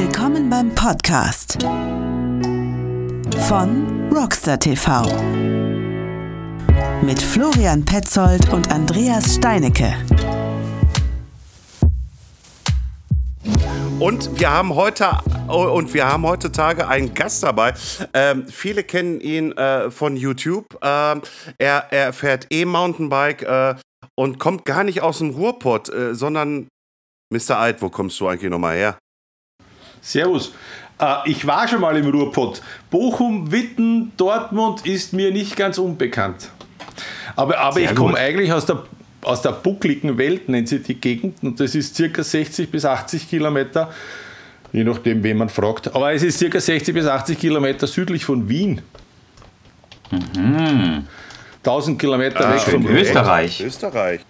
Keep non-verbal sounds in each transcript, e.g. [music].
Willkommen beim Podcast von Rockstar TV mit Florian Petzold und Andreas Steinecke. Und wir haben heute und wir haben heutzutage einen Gast dabei. Ähm, viele kennen ihn äh, von YouTube. Ähm, er, er fährt E-Mountainbike äh, und kommt gar nicht aus dem Ruhrpott, äh, sondern Mr. Eid, wo kommst du eigentlich nochmal her? Servus. Äh, ich war schon mal im Ruhrpott. Bochum, Witten, Dortmund ist mir nicht ganz unbekannt. Aber, aber ich komme eigentlich aus der, aus der buckligen Welt, nennt sie die Gegend, und das ist circa 60 bis 80 Kilometer, je nachdem, wen man fragt. Aber es ist circa 60 bis 80 Kilometer südlich von Wien. Mhm. 1000 Kilometer ah, weg von Österreich. Österreich.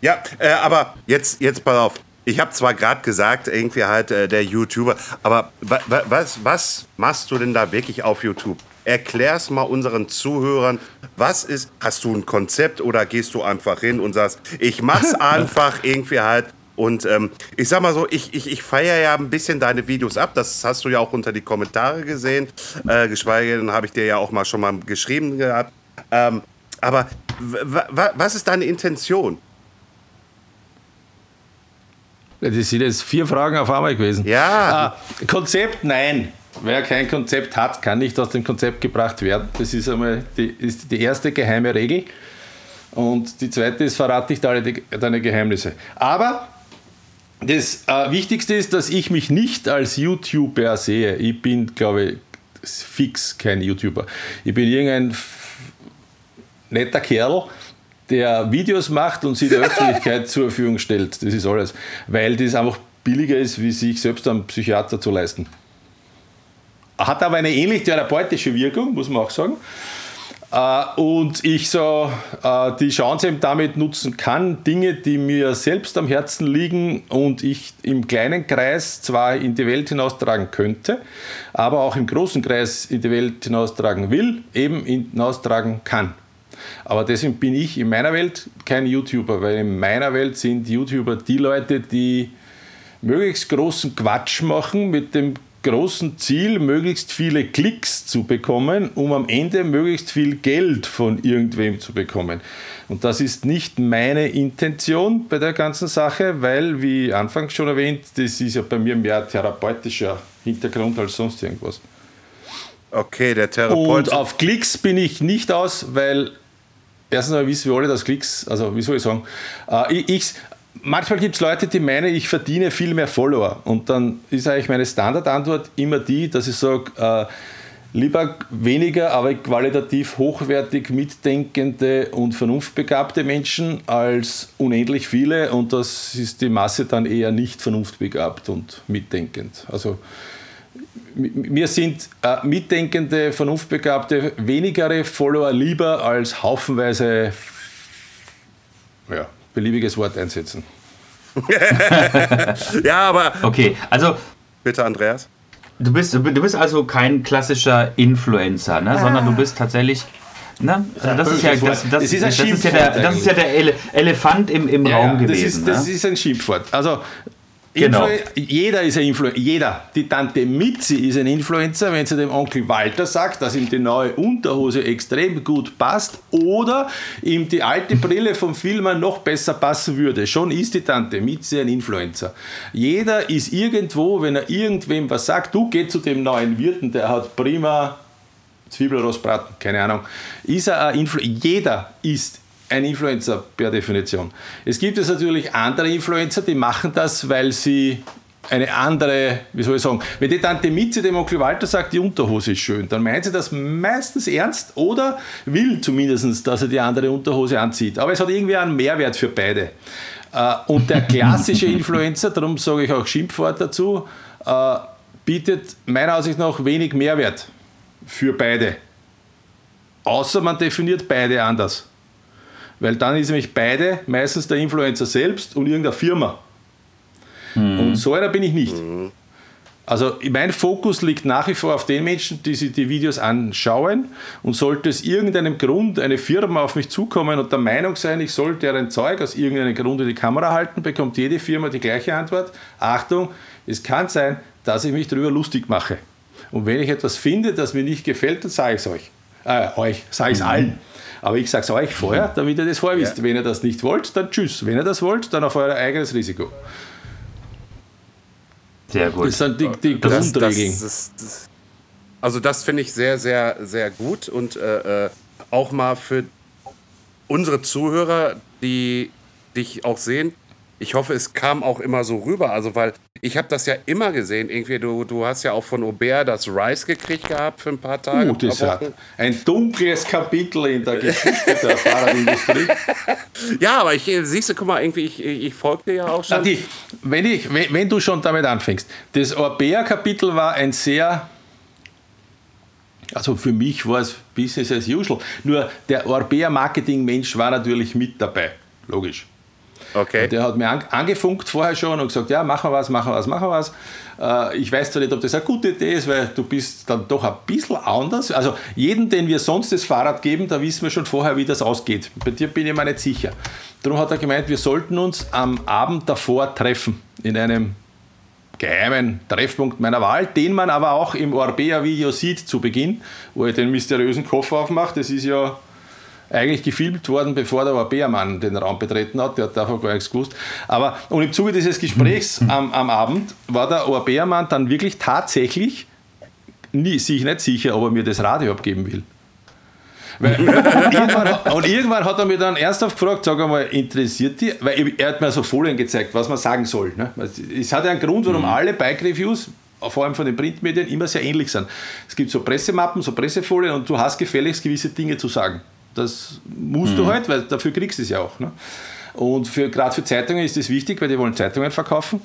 Ja, äh, aber jetzt, jetzt pass auf. Ich habe zwar gerade gesagt, irgendwie halt äh, der YouTuber, aber wa wa was, was machst du denn da wirklich auf YouTube? Erklär's mal unseren Zuhörern, was ist, hast du ein Konzept oder gehst du einfach hin und sagst, ich mach's [laughs] einfach irgendwie halt und ähm, ich sag mal so, ich, ich, ich feiere ja ein bisschen deine Videos ab. Das hast du ja auch unter die Kommentare gesehen. Äh, geschweige denn, habe ich dir ja auch mal schon mal geschrieben gehabt. Ähm, aber was ist deine Intention? Das sind jetzt vier Fragen auf einmal gewesen. Ja. Ah, Konzept, nein. Wer kein Konzept hat, kann nicht aus dem Konzept gebracht werden. Das ist einmal die, ist die erste geheime Regel. Und die zweite ist, verrate nicht alle deine Geheimnisse. Aber das äh, Wichtigste ist, dass ich mich nicht als YouTuber sehe. Ich bin, glaube ich, fix kein YouTuber. Ich bin irgendein netter Kerl, der Videos macht und sie der Öffentlichkeit [laughs] zur Verfügung stellt. Das ist alles. Weil das einfach billiger ist, wie sich selbst am Psychiater zu leisten. Hat aber eine ähnlich therapeutische Wirkung, muss man auch sagen. Äh, und ich so äh, die Chance eben damit nutzen kann, Dinge, die mir selbst am Herzen liegen und ich im kleinen Kreis zwar in die Welt hinaustragen könnte, aber auch im großen Kreis in die Welt hinaustragen will, eben hinaustragen kann. Aber deswegen bin ich in meiner Welt kein YouTuber, weil in meiner Welt sind YouTuber die Leute, die möglichst großen Quatsch machen mit dem großen Ziel, möglichst viele Klicks zu bekommen, um am Ende möglichst viel Geld von irgendwem zu bekommen. Und das ist nicht meine Intention bei der ganzen Sache, weil, wie anfangs schon erwähnt, das ist ja bei mir mehr therapeutischer Hintergrund als sonst irgendwas. Okay, der Therapeut. Und auf Klicks bin ich nicht aus, weil erstens mal wissen wir alle, dass Klicks, also wie soll ich sagen, äh, ich, ich, manchmal gibt es Leute, die meinen, ich verdiene viel mehr Follower. Und dann ist eigentlich meine Standardantwort immer die, dass ich sage, äh, lieber weniger, aber qualitativ hochwertig mitdenkende und vernunftbegabte Menschen als unendlich viele. Und das ist die Masse dann eher nicht vernunftbegabt und mitdenkend. Also mir sind äh, mitdenkende, vernunftbegabte, wenigere Follower lieber als haufenweise, ja, beliebiges Wort einsetzen. [laughs] ja, aber. Okay, also. Bitte, Andreas. Du bist, du bist also kein klassischer Influencer, ne? Ah. sondern du bist tatsächlich. Ne? Also das, ist ja, das, das, das, ist, das ist ja der, das ist ja der Ele Elefant im, im ja, Raum gewesen. Ist, das ne? ist ein Schimpfwort. Also Genau. jeder ist ein Influencer. Jeder. Die Tante Mitzi ist ein Influencer, wenn sie dem Onkel Walter sagt, dass ihm die neue Unterhose extrem gut passt oder ihm die alte Brille vom Filmer noch besser passen würde. Schon ist die Tante Mitzi ein Influencer. Jeder ist irgendwo, wenn er irgendwem was sagt, du geh zu dem neuen Wirten, der hat prima Zwiebelrostbraten, keine Ahnung. Ist er ein Influencer? Jeder ist ein Influencer per Definition. Es gibt es natürlich andere Influencer, die machen das, weil sie eine andere, wie soll ich sagen, wenn die Tante Mitzi dem Onkel Walter sagt, die Unterhose ist schön, dann meint sie das meistens ernst oder will zumindest, dass er die andere Unterhose anzieht. Aber es hat irgendwie einen Mehrwert für beide. Äh, und der klassische [laughs] Influencer, darum sage ich auch Schimpfwort dazu, äh, bietet meiner Ansicht nach wenig Mehrwert für beide. Außer man definiert beide anders. Weil dann ist nämlich beide meistens der Influencer selbst und irgendeine Firma. Mhm. Und so einer bin ich nicht. Mhm. Also mein Fokus liegt nach wie vor auf den Menschen, die sich die Videos anschauen und sollte es irgendeinem Grund eine Firma auf mich zukommen und der Meinung sein, ich soll deren Zeug aus irgendeinem Grund in die Kamera halten, bekommt jede Firma die gleiche Antwort. Achtung, es kann sein, dass ich mich darüber lustig mache. Und wenn ich etwas finde, das mir nicht gefällt, dann sage ich es euch. Äh, euch, sage ich es mhm. allen. Aber ich sage es euch vorher, mhm. damit ihr das vorher wisst. Ja. Wenn ihr das nicht wollt, dann tschüss. Wenn ihr das wollt, dann auf euer eigenes Risiko. Sehr gut. Das sind die, die das, Grundregeln. Das, das, also das finde ich sehr, sehr, sehr gut und äh, äh, auch mal für unsere Zuhörer, die dich auch sehen, ich hoffe, es kam auch immer so rüber. Also, weil ich habe das ja immer gesehen. Irgendwie, du, du hast ja auch von Aubert das Rice gekriegt gehabt für ein paar Tage. Uh, das hat ein dunkles Kapitel in der Geschichte der Fahrradindustrie. [laughs] ja, aber ich, siehst du, guck mal, irgendwie, ich, ich folge dir ja auch schon. Die, wenn, ich, wenn, wenn du schon damit anfängst, das Aubert-Kapitel war ein sehr also für mich war es Business as usual. Nur der Orbea-Marketing-Mensch war natürlich mit dabei. Logisch. Okay. der hat mir angefunkt vorher schon und gesagt, ja, machen wir was, machen wir was, machen wir was. Äh, ich weiß zwar nicht, ob das eine gute Idee ist, weil du bist dann doch ein bisschen anders. Also jeden, den wir sonst das Fahrrad geben, da wissen wir schon vorher, wie das ausgeht. Bei dir bin ich mir nicht sicher. Darum hat er gemeint, wir sollten uns am Abend davor treffen in einem geheimen Treffpunkt meiner Wahl, den man aber auch im Orbea-Video sieht zu Beginn, wo er den mysteriösen Koffer aufmacht. Das ist ja eigentlich gefilmt worden, bevor der Bärmann den Raum betreten hat. Der hat davon gar nichts gewusst. Aber und im Zuge dieses Gesprächs mhm. am, am Abend war der Bärmann dann wirklich tatsächlich nie, sich nicht sicher, ob er mir das Radio abgeben will. Weil, und, [laughs] irgendwann, und, irgendwann, hat er mir dann ernsthaft gefragt, sag einmal, interessiert die? Weil er hat mir so Folien gezeigt, was man sagen soll. Ne? Es hat ja einen Grund, warum mhm. alle Bike-Reviews, vor allem von den Printmedien, immer sehr ähnlich sind. Es gibt so Pressemappen, so Pressefolien und du hast gefälligst gewisse Dinge zu sagen. Das musst mhm. du halt, weil dafür kriegst du es ja auch. Ne? Und für, gerade für Zeitungen ist das wichtig, weil die wollen Zeitungen verkaufen.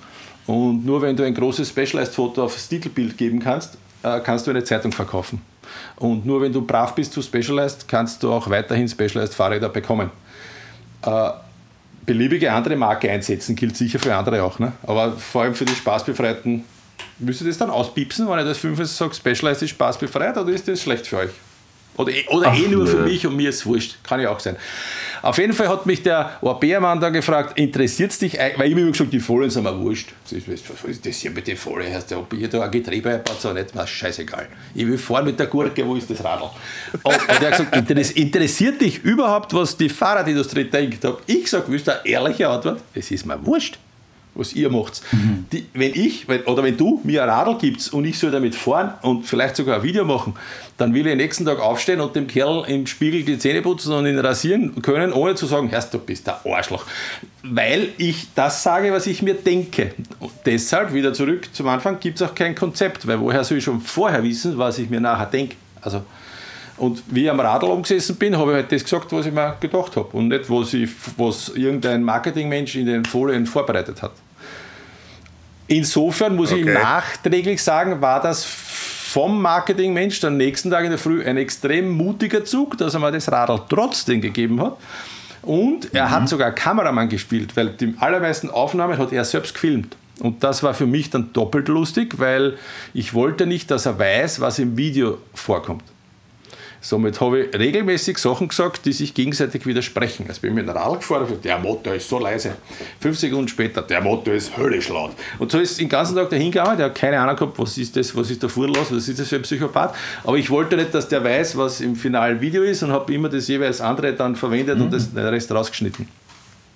Und nur wenn du ein großes Specialized-Foto aufs Titelbild geben kannst, äh, kannst du eine Zeitung verkaufen. Und nur wenn du brav bist zu Specialized, kannst du auch weiterhin Specialized-Fahrräder bekommen. Äh, beliebige andere Marke einsetzen gilt sicher für andere auch. Ne? Aber vor allem für die Spaßbefreiten, müsst ihr das dann auspiepsen, wenn ich das 5 sage, Specialized ist spaßbefreit oder ist das schlecht für euch? Oder, eh, oder Ach, eh nur für mich und mir ist es wurscht. Kann ja auch sein. Auf jeden Fall hat mich der Ohrbeermann da gefragt, interessiert es dich, weil ich mir immer gesagt die Folien sind mir wurscht. Was ist das hier mit den Folien? Heißt der, ob ich da ein Getriebe einbaut, so nicht, was scheißegal. Ich will fahren mit der Gurke, wo ist das Radl? Und, und er hat gesagt, interessiert dich überhaupt, was die Fahrradindustrie denkt? Hab ich gesagt, willst du eine ehrliche Antwort? Es ist mir wurscht was ihr macht. Mhm. Die, wenn ich wenn, oder wenn du mir ein Radl gibst und ich soll damit fahren und vielleicht sogar ein Video machen, dann will ich am nächsten Tag aufstehen und dem Kerl im Spiegel die Zähne putzen und ihn rasieren können, ohne zu sagen, Herr, du bist der Arschloch. Weil ich das sage, was ich mir denke. Und deshalb, wieder zurück zum Anfang, gibt es auch kein Konzept, weil woher soll ich schon vorher wissen, was ich mir nachher denke? Also, und wie ich am Radl umgesessen bin, habe ich halt das gesagt, was ich mir gedacht habe und nicht, was, ich, was irgendein Marketingmensch in den Folien vorbereitet hat. Insofern muss okay. ich nachträglich sagen, war das vom Marketingmensch am nächsten Tag in der Früh ein extrem mutiger Zug, dass er mir das Radl trotzdem gegeben hat. Und er mhm. hat sogar Kameramann gespielt, weil die allermeisten Aufnahmen hat er selbst gefilmt. Und das war für mich dann doppelt lustig, weil ich wollte nicht, dass er weiß, was im Video vorkommt. Somit habe ich regelmäßig Sachen gesagt, die sich gegenseitig widersprechen. Also bin ich mit einem Radl gefahren und der Motor ist so leise. Fünf Sekunden später, der Motor ist höllisch laut. Und so ist den ganzen Tag der hingegangen, der hat keine Ahnung gehabt, was ist das, was ist da vorher los, was ist das für ein Psychopath. Aber ich wollte nicht, dass der weiß, was im finalen Video ist und habe immer das jeweils andere dann verwendet mhm. und das, den Rest rausgeschnitten.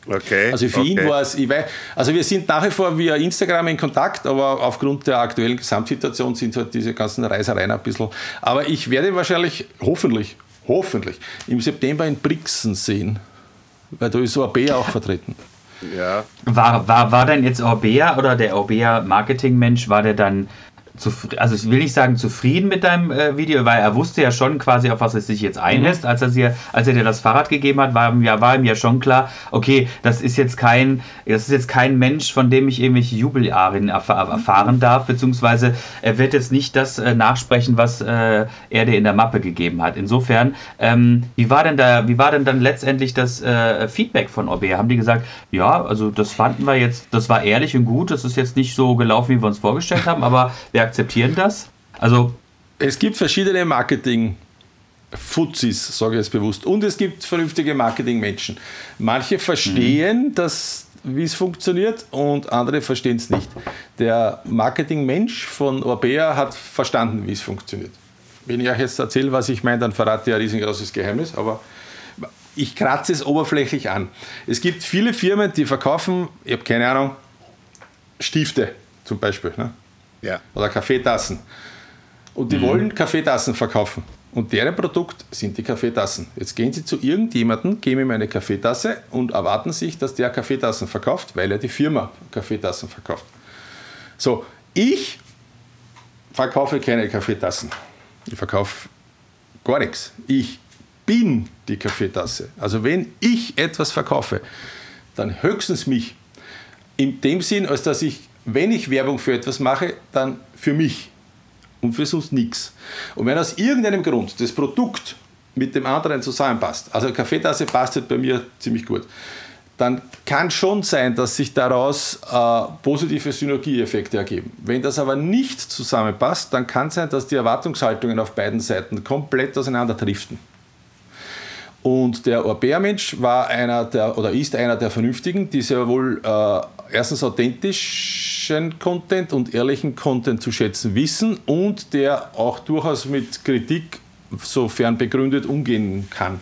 Okay. Also für okay. ihn war es, ich weiß, also wir sind nach wie vor via Instagram in Kontakt, aber aufgrund der aktuellen Gesamtsituation sind halt diese ganzen Reisereien ein bisschen. Aber ich werde wahrscheinlich, hoffentlich, hoffentlich, im September in Brixen sehen, weil da ist ORB auch vertreten. Ja. War, war, war denn jetzt Orbea oder der Orbea Marketingmensch, war der dann also ich will nicht sagen zufrieden mit deinem äh, Video, weil er wusste ja schon quasi, auf was er sich jetzt einlässt. Mhm. Als, er dir, als er dir das Fahrrad gegeben hat, war, ja, war ihm ja schon klar, okay, das ist jetzt kein, das ist jetzt kein Mensch, von dem ich irgendwelche Jubelarien erfahren darf, beziehungsweise er wird jetzt nicht das äh, nachsprechen, was äh, er dir in der Mappe gegeben hat. Insofern, ähm, wie war denn da, wie war denn dann letztendlich das äh, Feedback von Orbea? Haben die gesagt, ja, also das fanden wir jetzt, das war ehrlich und gut, das ist jetzt nicht so gelaufen, wie wir uns vorgestellt haben, aber wir akzeptieren das? Also. Es gibt verschiedene Marketing- Fuzis, sage ich jetzt bewusst. Und es gibt vernünftige Marketingmenschen. Manche verstehen, mhm. dass wie es funktioniert und andere verstehen es nicht. Der Marketingmensch von Orbea hat verstanden, wie es funktioniert. Wenn ich euch jetzt erzähle, was ich meine, dann verrate ich ein riesengroßes Geheimnis, aber ich kratze es oberflächlich an. Es gibt viele Firmen, die verkaufen, ich habe keine Ahnung, Stifte zum Beispiel ne? Ja. oder Kaffeetassen. Und die mhm. wollen Kaffeetassen verkaufen. Und deren Produkt sind die Kaffeetassen. Jetzt gehen Sie zu irgendjemandem, geben ihm eine Kaffeetasse und erwarten sich, dass der Kaffeetassen verkauft, weil er die Firma Kaffeetassen verkauft. So, ich verkaufe keine Kaffeetassen. Ich verkaufe gar nichts. Ich bin die Kaffeetasse. Also wenn ich etwas verkaufe, dann höchstens mich. In dem Sinn, als dass ich, wenn ich Werbung für etwas mache, dann für mich und für sonst nichts. Und wenn aus irgendeinem Grund das Produkt mit dem anderen zusammenpasst, also Kaffeetasse passt halt bei mir ziemlich gut, dann kann schon sein, dass sich daraus äh, positive Synergieeffekte ergeben. Wenn das aber nicht zusammenpasst, dann kann sein, dass die Erwartungshaltungen auf beiden Seiten komplett auseinanderdriften. Und der Orbea-Mensch war einer der, oder ist einer der Vernünftigen, die sehr wohl äh, erstens authentischen Content und ehrlichen Content zu schätzen wissen und der auch durchaus mit Kritik, sofern begründet, umgehen kann.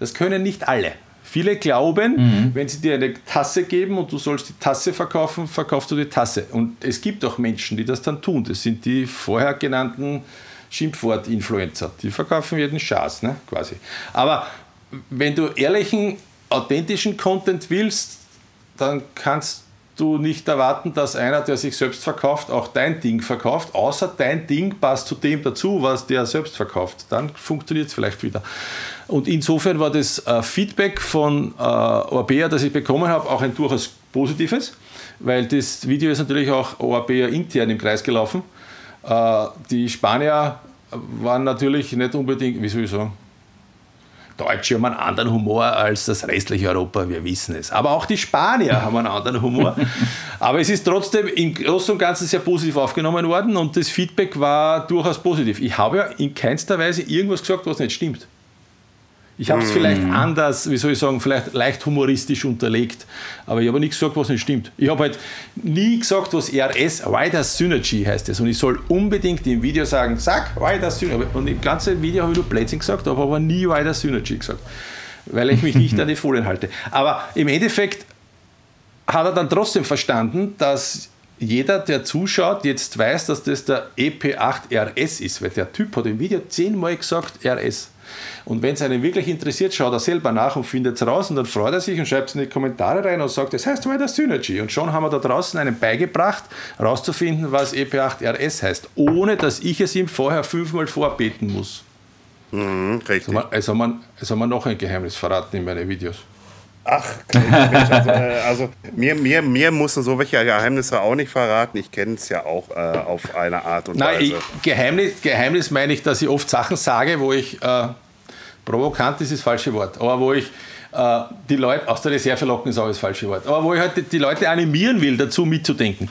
Das können nicht alle. Viele glauben, mhm. wenn sie dir eine Tasse geben und du sollst die Tasse verkaufen, verkaufst du die Tasse. Und es gibt auch Menschen, die das dann tun. Das sind die vorher genannten Schimpfwort-Influencer. Die verkaufen jeden Schatz, ne? quasi. Aber wenn du ehrlichen, authentischen Content willst, dann kannst du nicht erwarten, dass einer, der sich selbst verkauft, auch dein Ding verkauft, außer dein Ding passt zu dem dazu, was der selbst verkauft. Dann funktioniert es vielleicht wieder. Und insofern war das äh, Feedback von äh, Orbea, das ich bekommen habe, auch ein durchaus positives, weil das Video ist natürlich auch Orbea intern im Kreis gelaufen. Äh, die Spanier waren natürlich nicht unbedingt, wie soll ich sagen, Deutsche haben einen anderen Humor als das restliche Europa, wir wissen es. Aber auch die Spanier haben einen anderen Humor. [laughs] Aber es ist trotzdem im Großen und Ganzen sehr positiv aufgenommen worden und das Feedback war durchaus positiv. Ich habe ja in keinster Weise irgendwas gesagt, was nicht stimmt. Ich habe es mm. vielleicht anders, wie soll ich sagen, vielleicht leicht humoristisch unterlegt, aber ich habe nichts gesagt, was nicht stimmt. Ich habe halt nie gesagt, was RS, Wider Synergy heißt es. Und ich soll unbedingt im Video sagen, sag Wider Synergy. Und im ganzen Video habe ich nur Blödsinn gesagt, habe aber nie Wider Synergy gesagt, weil ich mich nicht an die Folien halte. Aber im Endeffekt hat er dann trotzdem verstanden, dass jeder, der zuschaut, jetzt weiß, dass das der EP8 RS ist, weil der Typ hat im Video zehnmal gesagt RS. Und wenn es einen wirklich interessiert, schaut er selber nach und findet es raus und dann freut er sich und schreibt es in die Kommentare rein und sagt, das heißt weiter Synergy. Und schon haben wir da draußen einen beigebracht, herauszufinden, was EP8RS heißt, ohne dass ich es ihm vorher fünfmal vorbeten muss. Mhm, richtig. Also, haben wir, also wir noch ein Geheimnis verraten in meinen Videos. Ach, also, äh, also, mir, mir, mir musst du so welche Geheimnisse auch nicht verraten. Ich kenne es ja auch äh, auf eine Art und Nein, Weise. Ich, Geheimnis, Geheimnis meine ich, dass ich oft Sachen sage, wo ich äh, provokant ist das falsche Wort, aber wo ich äh, die Leute, aus der Reserve locken ist auch das falsche Wort, aber wo ich halt die Leute animieren will, dazu mitzudenken.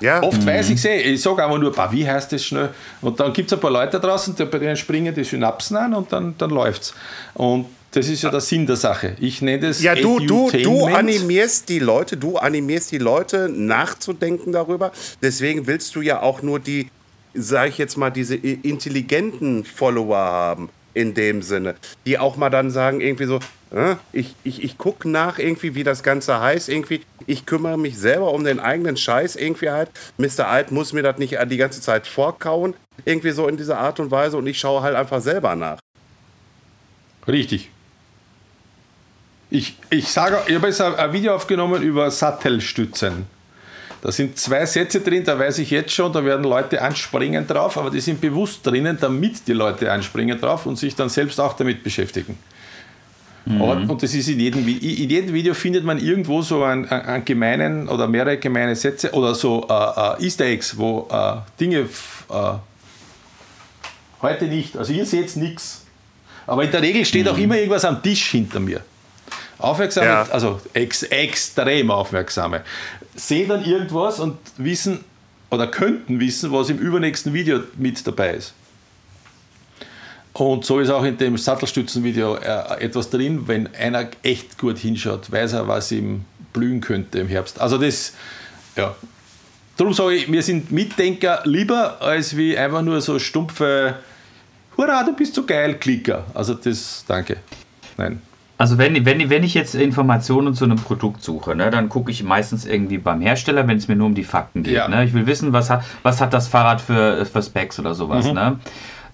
Ja. Oft mhm. weiß ich es eh, ich sage einfach nur, wie heißt das schnell? Und dann gibt es ein paar Leute da draußen, die, bei denen springen die Synapsen an und dann, dann läuft es. Und das ist ja der Sinn der Sache. Ich nenne es Ja, du, du, du animierst die Leute, du animierst die Leute nachzudenken darüber. Deswegen willst du ja auch nur die, sage ich jetzt mal, diese intelligenten Follower haben in dem Sinne. Die auch mal dann sagen, irgendwie so, äh, ich, ich, ich gucke nach irgendwie, wie das Ganze heißt, irgendwie, ich kümmere mich selber um den eigenen Scheiß irgendwie halt. Mr. Alt muss mir das nicht die ganze Zeit vorkauen, irgendwie so in dieser Art und Weise und ich schaue halt einfach selber nach. Richtig. Ich, ich sage, ich habe jetzt ein Video aufgenommen über Sattelstützen. Da sind zwei Sätze drin, da weiß ich jetzt schon, da werden Leute anspringen drauf, aber die sind bewusst drinnen, damit die Leute anspringen drauf und sich dann selbst auch damit beschäftigen. Mhm. Und das ist in jedem, in jedem Video findet man irgendwo so einen, einen gemeinen oder mehrere gemeine Sätze oder so äh, äh, Easter Eggs, wo äh, Dinge äh, heute nicht, also ihr seht nichts. Aber in der Regel steht mhm. auch immer irgendwas am Tisch hinter mir. Aufmerksame, ja. also ex, extrem aufmerksame, sehen dann irgendwas und wissen oder könnten wissen, was im übernächsten Video mit dabei ist. Und so ist auch in dem Sattelstützenvideo äh, etwas drin, wenn einer echt gut hinschaut, weiß er, was ihm blühen könnte im Herbst. Also das, ja. Darum sage ich, wir sind Mitdenker lieber als wie einfach nur so stumpfe Hurra, du bist so geil, Klicker. Also das, danke. Nein. Also wenn, wenn, wenn ich jetzt Informationen zu einem Produkt suche, ne, dann gucke ich meistens irgendwie beim Hersteller, wenn es mir nur um die Fakten geht. Ja. Ne? Ich will wissen, was hat, was hat das Fahrrad für, für Specs oder sowas. Mhm. Ne?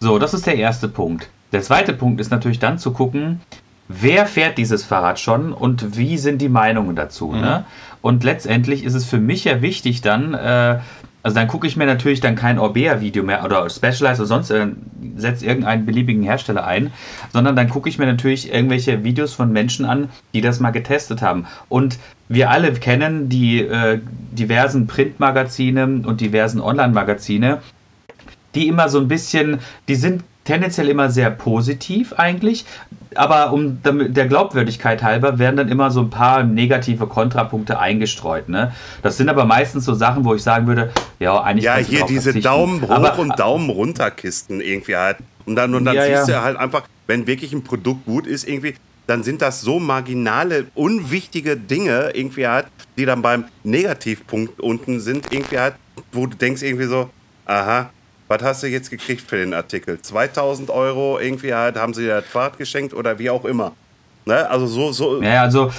So, das ist der erste Punkt. Der zweite Punkt ist natürlich dann zu gucken, wer fährt dieses Fahrrad schon und wie sind die Meinungen dazu. Mhm. Ne? Und letztendlich ist es für mich ja wichtig dann, äh, also dann gucke ich mir natürlich dann kein Orbea-Video mehr oder Specialized oder sonst, äh, setze irgendeinen beliebigen Hersteller ein, sondern dann gucke ich mir natürlich irgendwelche Videos von Menschen an, die das mal getestet haben. Und wir alle kennen die äh, diversen Printmagazine und diversen Online-Magazine, die immer so ein bisschen, die sind tendenziell immer sehr positiv eigentlich, aber um der Glaubwürdigkeit halber werden dann immer so ein paar negative Kontrapunkte eingestreut. Ne? Das sind aber meistens so Sachen, wo ich sagen würde, ja, eigentlich. Ja, hier diese Daumen hoch aber, und Daumen runter Kisten irgendwie halt. Und dann, und dann ja, siehst ja. du halt einfach, wenn wirklich ein Produkt gut ist, irgendwie, dann sind das so marginale, unwichtige Dinge irgendwie halt, die dann beim Negativpunkt unten sind, irgendwie halt, wo du denkst irgendwie so, aha, was hast du jetzt gekriegt für den Artikel? 2000 Euro irgendwie halt, haben sie dir das Fahrrad geschenkt oder wie auch immer. Ne? Also so, so. Ja, also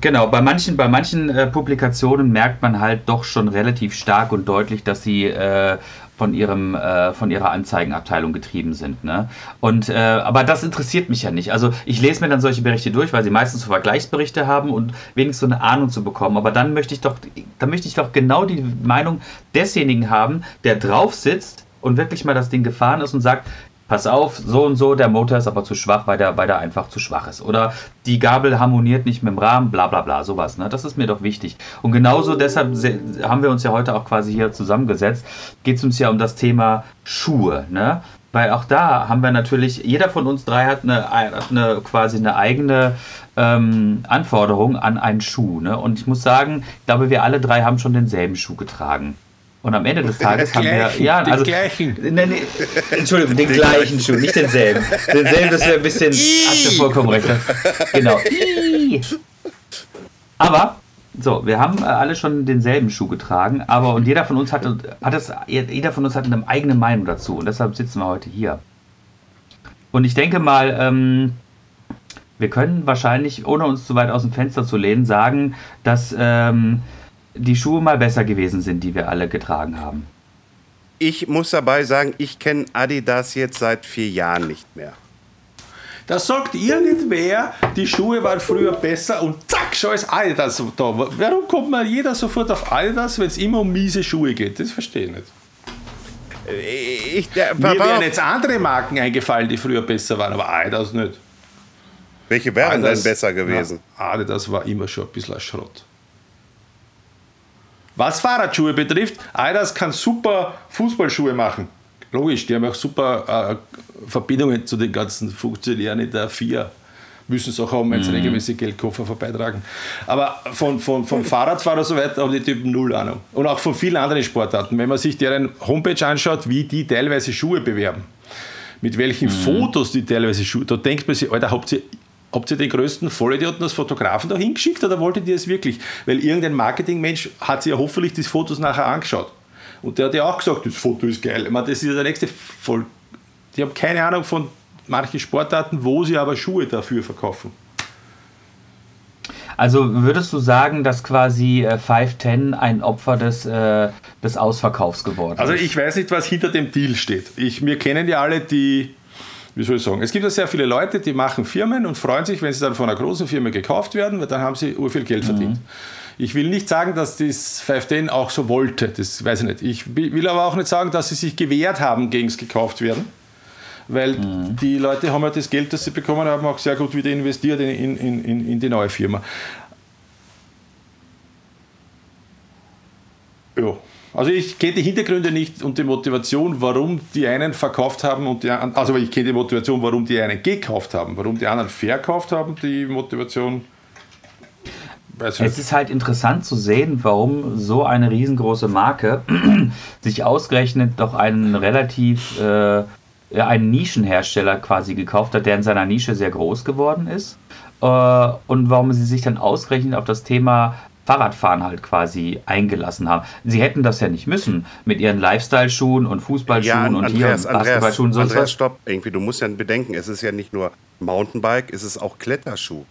Genau, bei manchen, bei manchen äh, Publikationen merkt man halt doch schon relativ stark und deutlich, dass sie äh, von, ihrem, äh, von ihrer Anzeigenabteilung getrieben sind. Ne? Und, äh, aber das interessiert mich ja nicht. Also ich lese mir dann solche Berichte durch, weil sie meistens so Vergleichsberichte haben und wenigstens so eine Ahnung zu bekommen. Aber dann möchte ich doch, dann möchte ich doch genau die Meinung desjenigen haben, der drauf sitzt und wirklich mal das Ding gefahren ist und sagt, pass auf, so und so, der Motor ist aber zu schwach, weil der, weil der einfach zu schwach ist. Oder die Gabel harmoniert nicht mit dem Rahmen, bla bla bla, sowas. Ne? Das ist mir doch wichtig. Und genauso deshalb haben wir uns ja heute auch quasi hier zusammengesetzt, geht es uns ja um das Thema Schuhe. Ne? Weil auch da haben wir natürlich, jeder von uns drei hat eine, eine quasi eine eigene ähm, Anforderung an einen Schuh. Ne? Und ich muss sagen, ich glaube, wir alle drei haben schon denselben Schuh getragen. Und am Ende des Tages haben wir. Ja, den also. Gleichen. Nee, nee, Entschuldigung, den, den gleichen Schuh, nicht denselben. Denselben, das wäre ein bisschen. Hast du vollkommen recht. Genau. Aber, so, wir haben äh, alle schon denselben Schuh getragen, aber und jeder von uns hatte, hat es, jeder von uns hat eine eigene Meinung dazu. Und deshalb sitzen wir heute hier. Und ich denke mal, ähm, wir können wahrscheinlich, ohne uns zu weit aus dem Fenster zu lehnen, sagen, dass. Ähm, die Schuhe mal besser gewesen sind, die wir alle getragen haben. Ich muss dabei sagen, ich kenne Adidas jetzt seit vier Jahren nicht mehr. Da sagt irgendwer, die Schuhe waren früher besser und zack, schon ist Adidas da. Warum kommt mal jeder sofort auf Adidas, wenn es immer um miese Schuhe geht? Das verstehe ich nicht. Äh, ich, der, Mir wären jetzt andere Marken eingefallen, die früher besser waren, aber Adidas nicht. Welche wären Adidas, denn besser gewesen? Ja, Adidas war immer schon ein bisschen Schrott. Was Fahrradschuhe betrifft, Adidas kann super Fußballschuhe machen. Logisch, die haben auch super äh, Verbindungen zu den ganzen Funktionären in der FIA. Müssen es auch haben, wenn sie mhm. regelmäßig Geldkoffer vorbeitragen. Aber von, von, vom Fahrradfahrer so weiter haben die Typen null Ahnung. Und auch von vielen anderen Sportarten. Wenn man sich deren Homepage anschaut, wie die teilweise Schuhe bewerben, mit welchen mhm. Fotos die teilweise Schuhe, da denkt man sich, Alter, habt ihr Habt ihr den größten Vollidioten als Fotografen da hingeschickt oder wolltet ihr es wirklich? Weil irgendein Marketingmensch hat sich ja hoffentlich die Fotos nachher angeschaut. Und der hat ja auch gesagt, das Foto ist geil. Ich meine, das ist ja der nächste Voll. Die haben keine Ahnung von manchen Sportarten, wo sie aber Schuhe dafür verkaufen. Also würdest du sagen, dass quasi 510 äh, ein Opfer des, äh, des Ausverkaufs geworden also ist? Also ich weiß nicht, was hinter dem Deal steht. Ich, wir kennen ja alle die wie soll ich sagen, es gibt ja sehr viele Leute, die machen Firmen und freuen sich, wenn sie dann von einer großen Firma gekauft werden, weil dann haben sie viel Geld verdient. Mhm. Ich will nicht sagen, dass das 510 auch so wollte, das weiß ich nicht. Ich will aber auch nicht sagen, dass sie sich gewehrt haben gegen es gekauft werden, weil mhm. die Leute haben ja das Geld, das sie bekommen haben, auch sehr gut wieder investiert in, in, in, in die neue Firma. Ja. Also ich kenne die Hintergründe nicht und die Motivation, warum die einen verkauft haben und die anderen, also ich kenne die Motivation, warum die einen gekauft haben, warum die anderen verkauft haben, die Motivation. Weiß es ist halt interessant zu sehen, warum so eine riesengroße Marke [clears throat] sich ausgerechnet doch einen relativ äh, einen Nischenhersteller quasi gekauft hat, der in seiner Nische sehr groß geworden ist. Äh, und warum sie sich dann ausgerechnet auf das Thema Fahrradfahren halt quasi eingelassen haben. Sie hätten das ja nicht müssen mit ihren Lifestyle-Schuhen und Fußballschuhen ja, und hier und Basketballschuhen. Andreas, Andreas, stopp, irgendwie, du musst ja bedenken, es ist ja nicht nur Mountainbike, es ist auch Kletterschuh.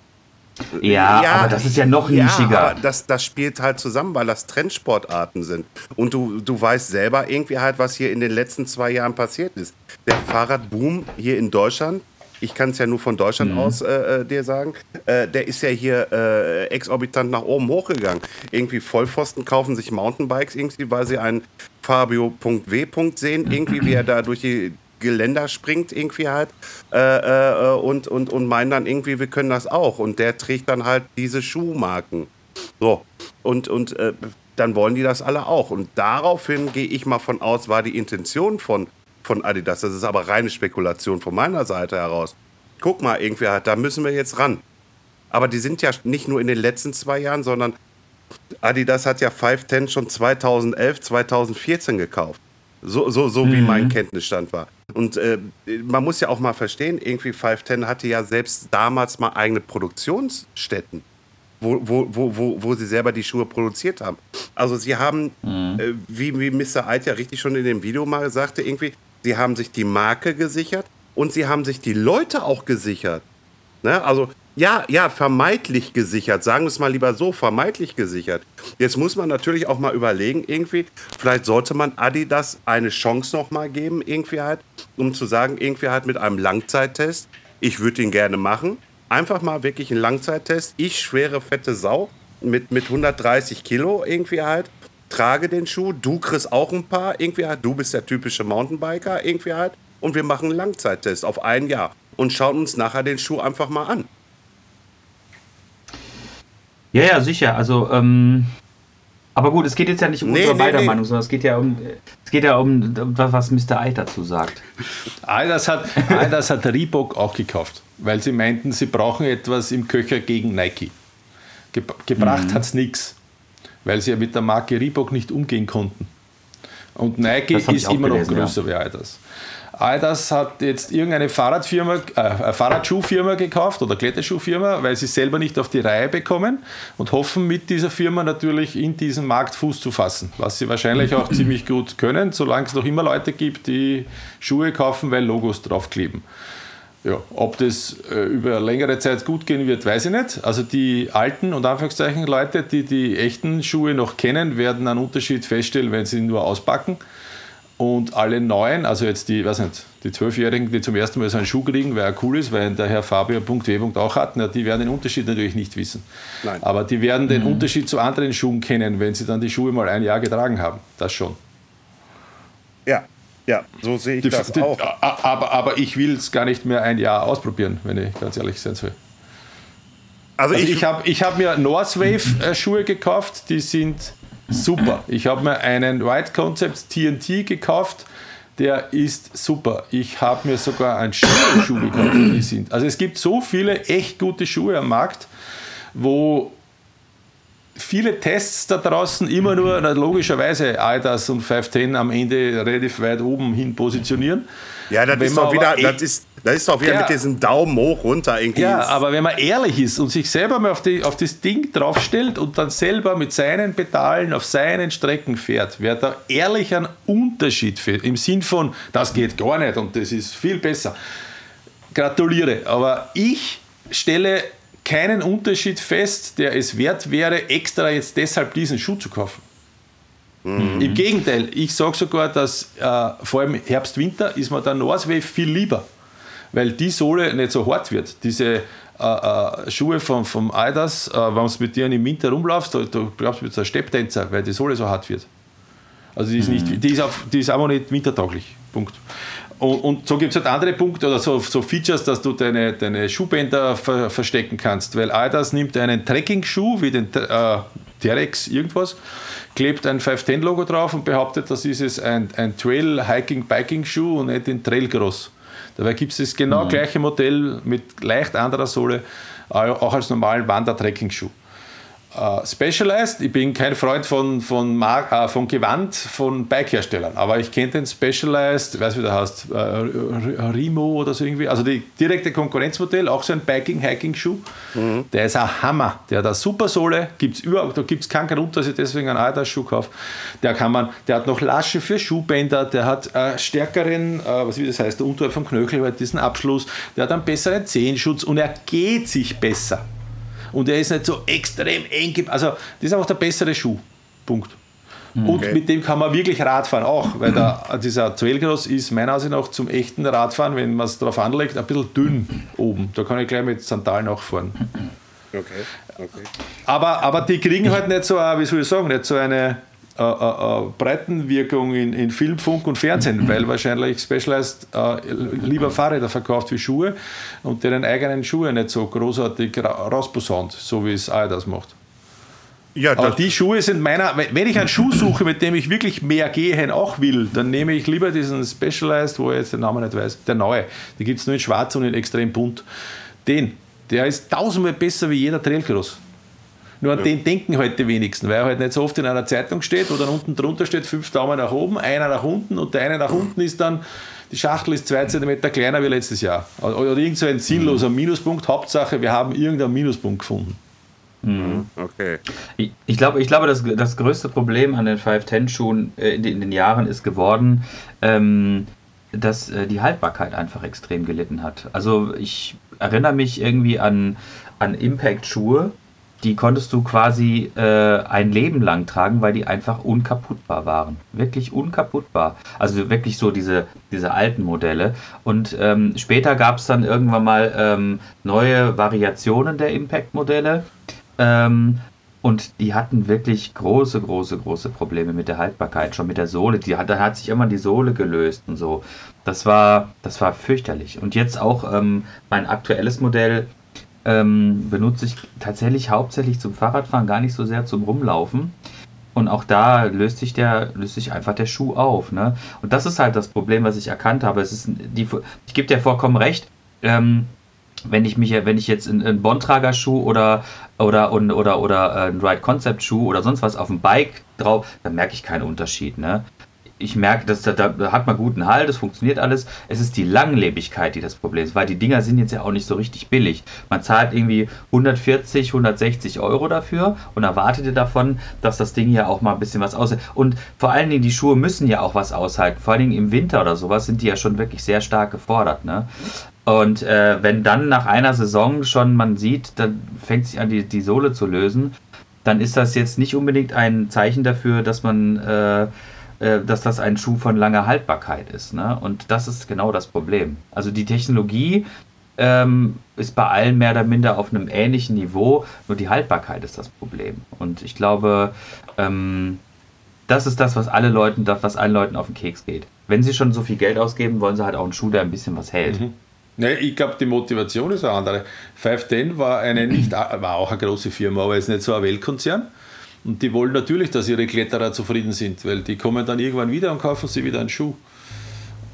Ja, ja, aber das ist ja noch nischiger. Ja, aber das, das spielt halt zusammen, weil das Trendsportarten sind. Und du, du weißt selber irgendwie halt, was hier in den letzten zwei Jahren passiert ist. Der Fahrradboom hier in Deutschland ich kann es ja nur von Deutschland mhm. aus äh, äh, dir sagen, äh, der ist ja hier äh, exorbitant nach oben hochgegangen. Irgendwie Vollpfosten kaufen sich Mountainbikes irgendwie, weil sie einen Fabio.w. sehen, irgendwie wie er da durch die Geländer springt irgendwie halt äh, äh, und, und, und meinen dann irgendwie, wir können das auch. Und der trägt dann halt diese Schuhmarken. So, und, und dann wollen die das alle auch. Und daraufhin gehe ich mal von aus, war die Intention von von Adidas. Das ist aber reine Spekulation von meiner Seite heraus. Guck mal, irgendwer hat, da müssen wir jetzt ran. Aber die sind ja nicht nur in den letzten zwei Jahren, sondern Adidas hat ja 510 schon 2011, 2014 gekauft. So, so, so mhm. wie mein Kenntnisstand war. Und äh, man muss ja auch mal verstehen, irgendwie 510 hatte ja selbst damals mal eigene Produktionsstätten, wo, wo, wo, wo, wo sie selber die Schuhe produziert haben. Also sie haben, mhm. äh, wie, wie Mr. Eid ja richtig schon in dem Video mal sagte, irgendwie, sie haben sich die Marke gesichert und sie haben sich die Leute auch gesichert. Ne? Also ja, ja, vermeintlich gesichert. Sagen wir es mal lieber so, vermeintlich gesichert. Jetzt muss man natürlich auch mal überlegen, irgendwie, vielleicht sollte man Adidas eine Chance noch mal geben, irgendwie halt, um zu sagen, irgendwie halt mit einem Langzeittest, ich würde ihn gerne machen. Einfach mal wirklich einen Langzeittest. Ich, schwere, fette Sau, mit, mit 130 Kilo irgendwie halt, trage den Schuh, du kriegst auch ein paar, irgendwie halt, du bist der typische Mountainbiker, irgendwie halt, und wir machen einen Langzeittest auf ein Jahr und schauen uns nachher den Schuh einfach mal an. Ja, ja, sicher. Also, ähm, aber gut, es geht jetzt ja nicht um nee, unsere nee, beider nee. Meinung, sondern es geht ja um, es geht ja um, was Mr. Eid dazu sagt. [laughs] All hat, all hat Reebok auch gekauft, weil sie meinten, sie brauchen etwas im Köcher gegen Nike. gebracht mhm. hat es nichts weil sie ja mit der Marke Reebok nicht umgehen konnten. Und Nike ist immer gelesen, noch größer ja. wie Adidas. Adidas hat jetzt irgendeine Fahrradfirma, äh, Fahrradschuhfirma gekauft oder Kletterschuhfirma, weil sie selber nicht auf die Reihe bekommen und hoffen mit dieser Firma natürlich in diesen Markt Fuß zu fassen, was sie wahrscheinlich auch [laughs] ziemlich gut können, solange es noch immer Leute gibt, die Schuhe kaufen, weil Logos draufkleben. Ja, ob das äh, über längere Zeit gut gehen wird, weiß ich nicht. Also die alten und Anführungszeichen Leute, die die echten Schuhe noch kennen, werden einen Unterschied feststellen, wenn sie ihn nur auspacken. Und alle neuen, also jetzt die, weiß nicht, die Zwölfjährigen, die zum ersten Mal so einen Schuh kriegen, weil er cool ist, weil der Herr Fabio.w. auch hat, na, die werden den Unterschied natürlich nicht wissen. Nein. Aber die werden den mhm. Unterschied zu anderen Schuhen kennen, wenn sie dann die Schuhe mal ein Jahr getragen haben. Das schon. Ja, ja, so sehe ich die, das die, auch. Aber, aber ich will es gar nicht mehr ein Jahr ausprobieren, wenn ich ganz ehrlich sein soll. Also, also ich, ich habe ich hab mir Northwave-Schuhe gekauft, die sind super. Ich habe mir einen White Concepts TNT gekauft, der ist super. Ich habe mir sogar einen Schuh gekauft, die sind. Also es gibt so viele echt gute Schuhe am Markt, wo viele Tests da draußen immer nur logischerweise Adidas und 510 am Ende relativ weit oben hin positionieren. Ja, das ist doch wieder, das ist, das ist doch wieder ja, mit diesem Daumen hoch runter irgendwie. Ja, aber wenn man ehrlich ist und sich selber mal auf, die, auf das Ding draufstellt und dann selber mit seinen Pedalen auf seinen Strecken fährt, wäre da ehrlich ein Unterschied für, im Sinn von, das geht gar nicht und das ist viel besser. Gratuliere, aber ich stelle keinen Unterschied fest, der es wert wäre, extra jetzt deshalb diesen Schuh zu kaufen. Mhm. Im Gegenteil, ich sage sogar, dass äh, vor allem Herbst, Winter ist mir der Northwave viel lieber, weil die Sohle nicht so hart wird. Diese äh, äh, Schuhe vom, vom Adidas, äh, wenn du mit denen im Winter rumlaufst, du, glaubst, du bist ein Stepptänzer, weil die Sohle so hart wird. Also die ist, nicht, die ist, auf, die ist aber nicht wintertauglich. Punkt. Und, und so gibt es halt andere Punkte oder so, so, Features, dass du deine, deine Schuhbänder ver, verstecken kannst. Weil Adidas nimmt einen Trekking-Schuh, wie den äh, Terex irgendwas, klebt ein 510-Logo drauf und behauptet, das ist es ein, ein Trail-Hiking-Biking-Schuh und nicht ein Trail-Cross. Dabei gibt es das genau mhm. gleiche Modell mit leicht anderer Sohle, auch als normalen Wander-Trekking-Schuh. Uh, Specialized, ich bin kein Freund von, von, Mark, uh, von Gewand von Bike-Herstellern, aber ich kenne den Specialized, ich weiß wie der heißt, uh, Rimo oder so irgendwie, also die direkte Konkurrenzmodell, auch so ein Biking-Hiking-Schuh. Mhm. Der ist ein Hammer, der hat eine super Sohle, gibt's überhaupt, da gibt es keinen Grund, dass ich deswegen einen Adidas-Schuh kaufe. Der, kann man, der hat noch Lasche für Schuhbänder, der hat stärkeren, was wie das heißt, unterhalb vom Knöchel, halt diesen Abschluss, der hat einen besseren Zehenschutz und er geht sich besser und er ist nicht so extrem eng. Also, das ist einfach der bessere Schuh. Punkt. Mhm. Und okay. mit dem kann man wirklich Radfahren auch, weil der, [clears throat] dieser Trailcross ist meiner Ansicht nach zum echten Radfahren, wenn man es darauf anlegt, ein bisschen dünn oben. Da kann ich gleich mit Sandalen auch fahren. Okay. okay. Aber, aber die kriegen halt nicht so, wie soll ich sagen, nicht so eine äh, äh, äh, Breitenwirkung in, in Film, Funk und Fernsehen, weil wahrscheinlich Specialized äh, lieber Fahrräder verkauft wie Schuhe und deren eigenen Schuhe nicht so großartig ra rausposaunt, so wie es das macht. Ja, Aber die Schuhe sind meiner, wenn ich einen Schuh suche, mit dem ich wirklich mehr gehen auch will, dann nehme ich lieber diesen Specialized, wo ich jetzt den Namen nicht weiß, der neue. Die gibt es nur in schwarz und in extrem bunt. Den, der ist tausendmal besser wie jeder Trailcross. Nur an ja. den denken halt die wenigsten, weil er halt nicht so oft in einer Zeitung steht, wo dann unten drunter steht, fünf Daumen nach oben, einer nach unten und der eine nach unten ist dann, die Schachtel ist zwei Zentimeter kleiner wie letztes Jahr. Oder irgend so ein sinnloser mhm. Minuspunkt. Hauptsache, wir haben irgendeinen Minuspunkt gefunden. Mhm. Okay. Ich, ich, glaube, ich glaube das, das größte Problem an den 510-Schuhen äh, in, in, den Jahren ist geworden, ähm, dass äh, die Haltbarkeit einfach extrem gelitten hat. Also ich erinnere mich irgendwie an, an Impact-Schuhe, die konntest du quasi äh, ein Leben lang tragen, weil die einfach unkaputtbar waren. Wirklich unkaputtbar. Also wirklich so diese, diese alten Modelle. Und ähm, später gab es dann irgendwann mal ähm, neue Variationen der Impact-Modelle. Ähm, und die hatten wirklich große, große, große Probleme mit der Haltbarkeit, schon mit der Sohle. Die, da hat sich immer die Sohle gelöst und so. Das war, das war fürchterlich. Und jetzt auch ähm, mein aktuelles Modell ähm, benutze ich tatsächlich hauptsächlich zum Fahrradfahren, gar nicht so sehr zum Rumlaufen. Und auch da löst sich der, löst sich einfach der Schuh auf. Ne? Und das ist halt das Problem, was ich erkannt habe. Es ist die, ich gebe dir vollkommen recht. Ähm, wenn ich mich, wenn ich jetzt einen Bontrager-Schuh oder oder oder oder, oder äh, einen Ride Concept Schuh oder sonst was auf dem Bike drauf, dann merke ich keinen Unterschied. Ne? Ich merke, dass da, da, hat man guten Halt, es funktioniert alles. Es ist die Langlebigkeit, die das Problem ist, weil die Dinger sind jetzt ja auch nicht so richtig billig. Man zahlt irgendwie 140, 160 Euro dafür und erwartet davon, dass das Ding ja auch mal ein bisschen was aushält. Und vor allen Dingen, die Schuhe müssen ja auch was aushalten. Vor allen Dingen im Winter oder sowas sind die ja schon wirklich sehr stark gefordert. Ne? Und äh, wenn dann nach einer Saison schon man sieht, dann fängt sich an, die, die Sohle zu lösen, dann ist das jetzt nicht unbedingt ein Zeichen dafür, dass man äh, dass das ein Schuh von langer Haltbarkeit ist. Ne? Und das ist genau das Problem. Also die Technologie ähm, ist bei allen mehr oder minder auf einem ähnlichen Niveau, nur die Haltbarkeit ist das Problem. Und ich glaube, ähm, das ist das, was alle Leuten, das, was allen Leuten auf den Keks geht. Wenn sie schon so viel Geld ausgeben, wollen sie halt auch einen Schuh, der ein bisschen was hält. Mhm. Nee, ich glaube, die Motivation ist eine andere. 510 war, eine nicht, [clears throat] war auch eine große Firma, aber ist nicht so ein Weltkonzern. Und die wollen natürlich, dass ihre Kletterer zufrieden sind, weil die kommen dann irgendwann wieder und kaufen sie wieder einen Schuh.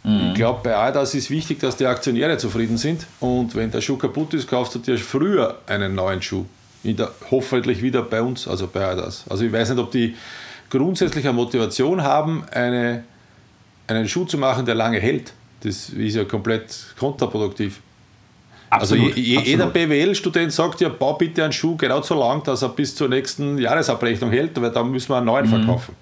Mhm. Ich glaube, bei Adidas ist wichtig, dass die Aktionäre zufrieden sind. Und wenn der Schuh kaputt ist, kaufst du dir früher einen neuen Schuh. Der, hoffentlich wieder bei uns, also bei Adidas. Also ich weiß nicht, ob die grundsätzlich eine Motivation haben, eine, einen Schuh zu machen, der lange hält. Das ist ja komplett kontraproduktiv. Absolut, also je, jeder BWL-Student sagt ja, bau bitte einen Schuh genau so lang, dass er bis zur nächsten Jahresabrechnung hält, weil dann müssen wir einen neuen mhm. verkaufen.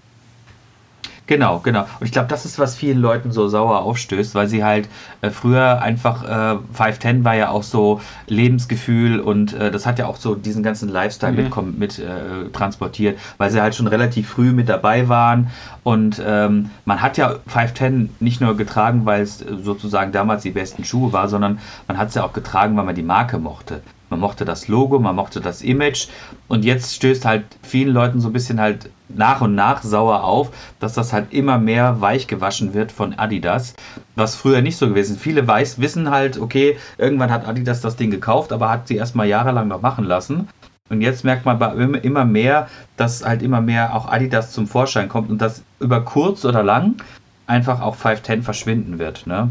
Genau, genau. Und ich glaube, das ist, was vielen Leuten so sauer aufstößt, weil sie halt äh, früher einfach, äh, 510 war ja auch so Lebensgefühl und äh, das hat ja auch so diesen ganzen Lifestyle mhm. mit, mit äh, transportiert, weil sie halt schon relativ früh mit dabei waren und ähm, man hat ja 510 nicht nur getragen, weil es sozusagen damals die besten Schuhe war, sondern man hat es ja auch getragen, weil man die Marke mochte. Man mochte das Logo, man mochte das Image und jetzt stößt halt vielen Leuten so ein bisschen halt nach und nach sauer auf, dass das halt immer mehr weich gewaschen wird von Adidas, was früher nicht so gewesen. Viele weiß, wissen halt, okay, irgendwann hat Adidas das Ding gekauft, aber hat sie erstmal jahrelang noch machen lassen. Und jetzt merkt man immer mehr, dass halt immer mehr auch Adidas zum Vorschein kommt und dass über kurz oder lang einfach auch 510 verschwinden wird. Ne?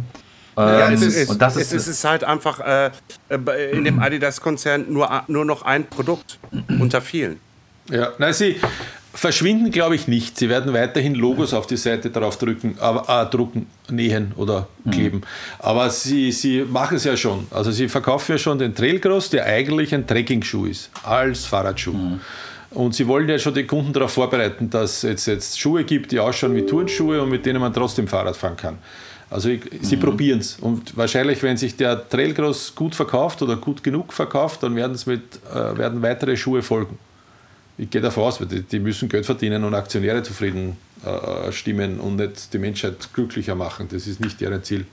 Ja, Ähm, es ist, und das es ist, ist halt einfach äh, äh, in dem Adidas-Konzern nur, nur noch ein Produkt [clears throat] unter vielen. Ja, na, sie verschwinden, glaube ich, nicht. Sie werden weiterhin Logos auf die Seite drauf drücken, äh, drucken, nähen oder kleben. Aber sie, sie machen es ja schon. Also sie verkaufen ja schon den Trailcross, der eigentlich ein Trekking-Schuh ist, als Fahrradschuh. Und sie wollen ja schon die Kunden darauf vorbereiten, dass es jetzt Schuhe gibt, die ausschauen wie Turnschuhe und mit denen man trotzdem Fahrrad fahren kann. Also ich, sie probieren es. Und wahrscheinlich, wenn sich der Trailcross gut verkauft oder gut genug verkauft, dann werden, es mit, äh, werden weitere Schuhe folgen. Ich gehe davon aus, weil die, die müssen Geld verdienen und Aktionäre zufrieden äh, stimmen und nicht die Menschheit glücklicher machen. Das ist nicht deren Ziel.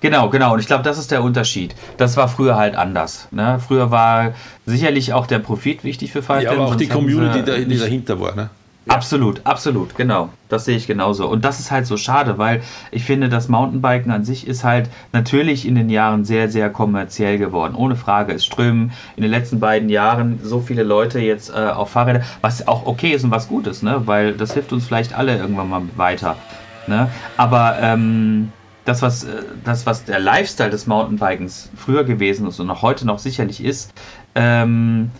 Genau, genau. Und ich glaube, das ist der Unterschied. Das war früher halt anders. Ne? Früher war sicherlich auch der Profit wichtig für Five Ja, aber auch die Community, die, dahinter war. Ne? Absolut, absolut, genau. Das sehe ich genauso. Und das ist halt so schade, weil ich finde, das Mountainbiken an sich ist halt natürlich in den Jahren sehr, sehr kommerziell geworden. Ohne Frage. Es strömen in den letzten beiden Jahren so viele Leute jetzt äh, auf Fahrräder, was auch okay ist und was gut ist, ne? weil das hilft uns vielleicht alle irgendwann mal weiter. Ne? Aber ähm, das, was, äh, das, was der Lifestyle des Mountainbikens früher gewesen ist und auch heute noch sicherlich ist, ähm,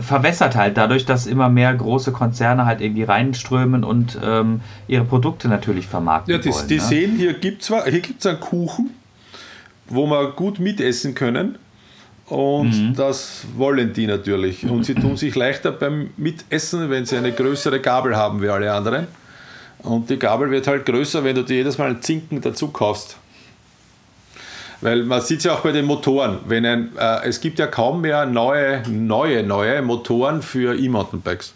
verwässert halt dadurch, dass immer mehr große Konzerne halt irgendwie reinströmen und ähm, ihre Produkte natürlich vermarkten Ja, die, wollen. die ne? sehen, hier gibt es hier gibt's einen Kuchen, wo wir gut mitessen können. Und das wollen die natürlich. Und sie tun sich leichter beim Mitessen, wenn sie eine größere Gabel haben wie alle anderen. Und die Gabel wird halt größer, wenn du dir jedes Mal einen Zinken dazu kaufst. Weil man sieht es ja auch bei den Motoren. Wenn ein, äh, es gibt ja kaum mehr neue, neue, neue Motoren für E-Mountainbikes.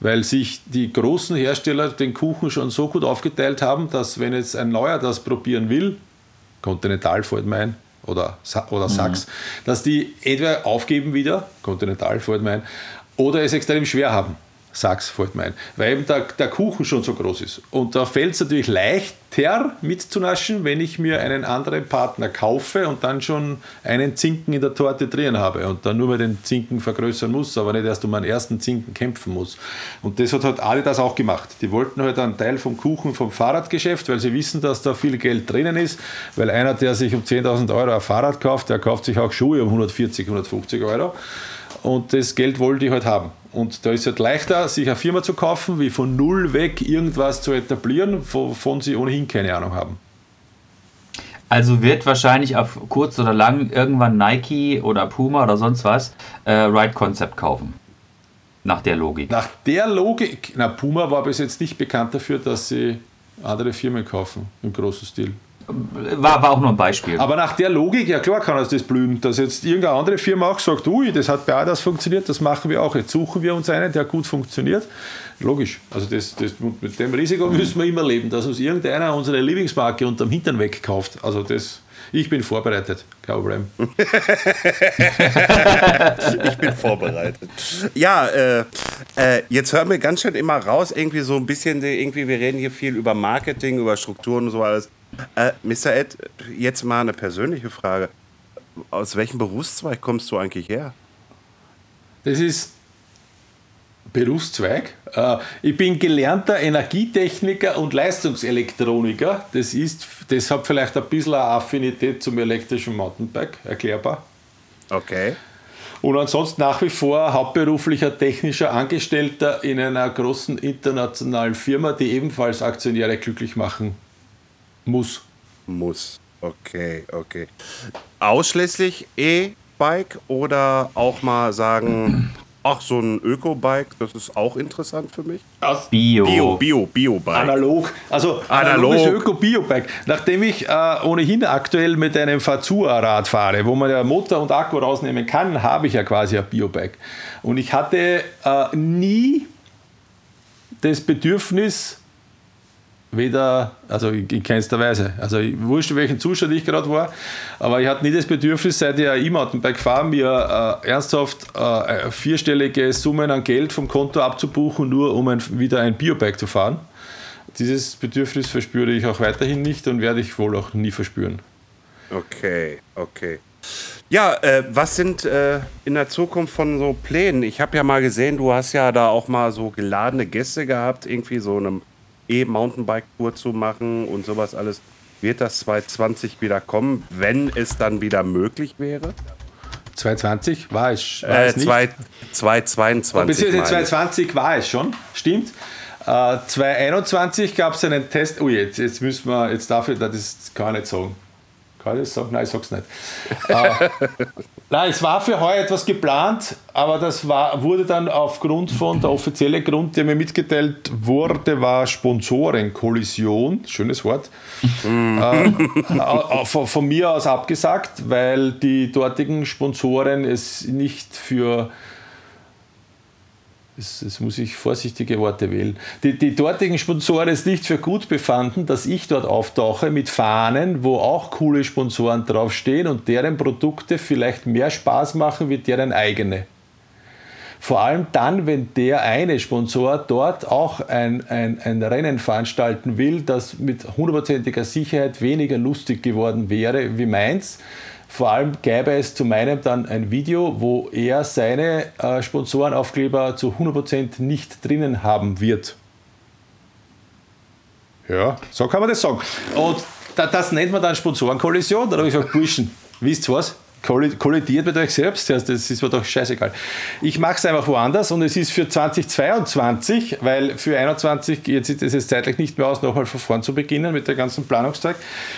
Weil sich die großen Hersteller den Kuchen schon so gut aufgeteilt haben, dass wenn jetzt ein neuer das probieren will, Continental fällt mir ein, oder, oder Sachs, dass die entweder aufgeben wieder, Continental fällt mir ein, oder es extrem schwer haben. Sachs fällt mir ein, weil eben der, der Kuchen schon so groß ist. Und da fällt es natürlich leichter mitzunaschen, wenn ich mir einen anderen Partner kaufe und dann schon einen Zinken in der Torte drin habe und dann nur mal den Zinken vergrößern muss, aber nicht erst um einen ersten Zinken kämpfen muss. Und das hat halt Adidas auch gemacht. Die wollten halt einen Teil vom Kuchen vom Fahrradgeschäft, weil sie wissen, dass da viel Geld drinnen ist, weil einer, der sich um 10.000 Euro ein Fahrrad kauft, der kauft sich auch Schuhe um 140, 150 Euro. Und das Geld wollen die halt haben. Und da ist es halt leichter, sich eine Firma zu kaufen, wie von null weg irgendwas zu etablieren, wovon sie ohnehin keine Ahnung haben. Also wird wahrscheinlich auf kurz oder lang irgendwann Nike oder Puma oder sonst was äh, Ride Concept kaufen. Nach der Logik. Nach der Logik, na, Puma war bis jetzt nicht bekannt dafür, dass sie andere Firmen kaufen im großen Stil. War, war auch nur ein Beispiel. Aber nach der Logik, ja klar kann es das blühen, dass jetzt irgendeine andere Firma auch sagt, ui, das hat bei Adidas funktioniert, das machen wir auch. Jetzt suchen wir uns einen, der gut funktioniert. Logisch. Also das, das, mit dem Risiko müssen wir immer leben, dass uns irgendeiner unsere Lieblingsmarke unterm Hintern wegkauft. Also das, ich bin vorbereitet, kein Problem. [laughs] Ich bin vorbereitet. Ja, äh, äh, jetzt hören wir ganz schön immer raus, irgendwie so ein bisschen, irgendwie, wir reden hier viel über Marketing, über Strukturen und so alles. Äh, Mr. Ed, jetzt mal eine persönliche Frage. Aus welchem Berufszweig kommst du eigentlich her? Das ist Berufszweig. Äh, Ich bin gelernter Energietechniker und Leistungselektroniker. Das ist, das hat vielleicht ein bisschen eine Affinität zum elektrischen Mountainbike, erklärbar. Okay. Und ansonsten nach wie vor hauptberuflicher technischer Angestellter in einer großen internationalen Firma, die ebenfalls Aktionäre glücklich machen muss. Muss. Okay, okay. Ausschließlich E-Bike oder auch mal sagen, ach, so ein Öko-Bike, das ist auch interessant für mich? Bio. Bio, Bio, Bio-Bike. Analog, also Analog. analoges Öko-Biobike. Nachdem ich äh, ohnehin aktuell mit einem Fazua-Rad fahre, wo man ja Motor und Akku rausnehmen kann, habe ich ja quasi ein Biobike. Und ich hatte äh, nie das Bedürfnis, weder, also in keinster Weise. Also ich wusste, welchen Zustand ich gerade war, aber ich hatte nie das Bedürfnis, seit ich ein E-Mountainbike fahre, mir äh, ernsthaft äh, vierstellige Summen an Geld vom Konto abzubuchen, nur um ein, wieder ein Biobike zu fahren. Dieses Bedürfnis verspüre ich auch weiterhin nicht und werde ich wohl auch nie verspüren. Okay, okay. Ja, äh, was sind äh, in der Zukunft von so Plänen? Ich habe ja mal gesehen, du hast ja da auch mal so geladene Gäste gehabt, irgendwie so einem E-Mountainbike-Tour zu machen und sowas alles. Wird das 2020 wieder kommen, wenn es dann wieder möglich wäre? 2020 war es, war Äh, es nicht. zwei- 2022. Beziehungsweise meine ich. 2020 war es schon, stimmt. Äh, 2021 gab es einen Test. Oh, jetzt, jetzt müssen wir, jetzt darf ich, das kann ich nicht sagen. Kann ich das sagen? Nein, ich sag's nicht. äh, [laughs] nein, es war für heuer etwas geplant, aber das war, wurde dann aufgrund von der offizielle Grund, der mir mitgeteilt wurde, war Sponsorenkollision, schönes Wort, äh, [laughs] äh, von, von mir aus abgesagt, weil die dortigen Sponsoren es nicht für Jetzt, muss ich vorsichtige Worte wählen. Die, die dortigen Sponsoren es nicht für gut befanden, dass ich dort auftauche mit Fahnen, wo auch coole Sponsoren draufstehen und deren Produkte vielleicht mehr Spaß machen wie deren eigene. Vor allem dann, wenn der eine Sponsor dort auch ein, ein, ein Rennen veranstalten will, das mit hundertprozentiger Sicherheit weniger lustig geworden wäre wie meins. Vor allem gäbe es zu meinem dann ein Video, wo er seine äh, Sponsorenaufkleber zu 100% nicht drinnen haben wird. Ja, so kann man das sagen. Und da, das nennt man dann Sponsorenkollision. Da habe ich gesagt, Burschen, wisst ihr was? Kolli- Kollidiert mit euch selbst, das ist mir doch scheißegal. Ich mache es einfach woanders und es ist für 2022, weil für 2021 geht sich das jetzt zeitlich nicht mehr aus, nochmal von vorn zu beginnen mit der ganzen Planungszeit.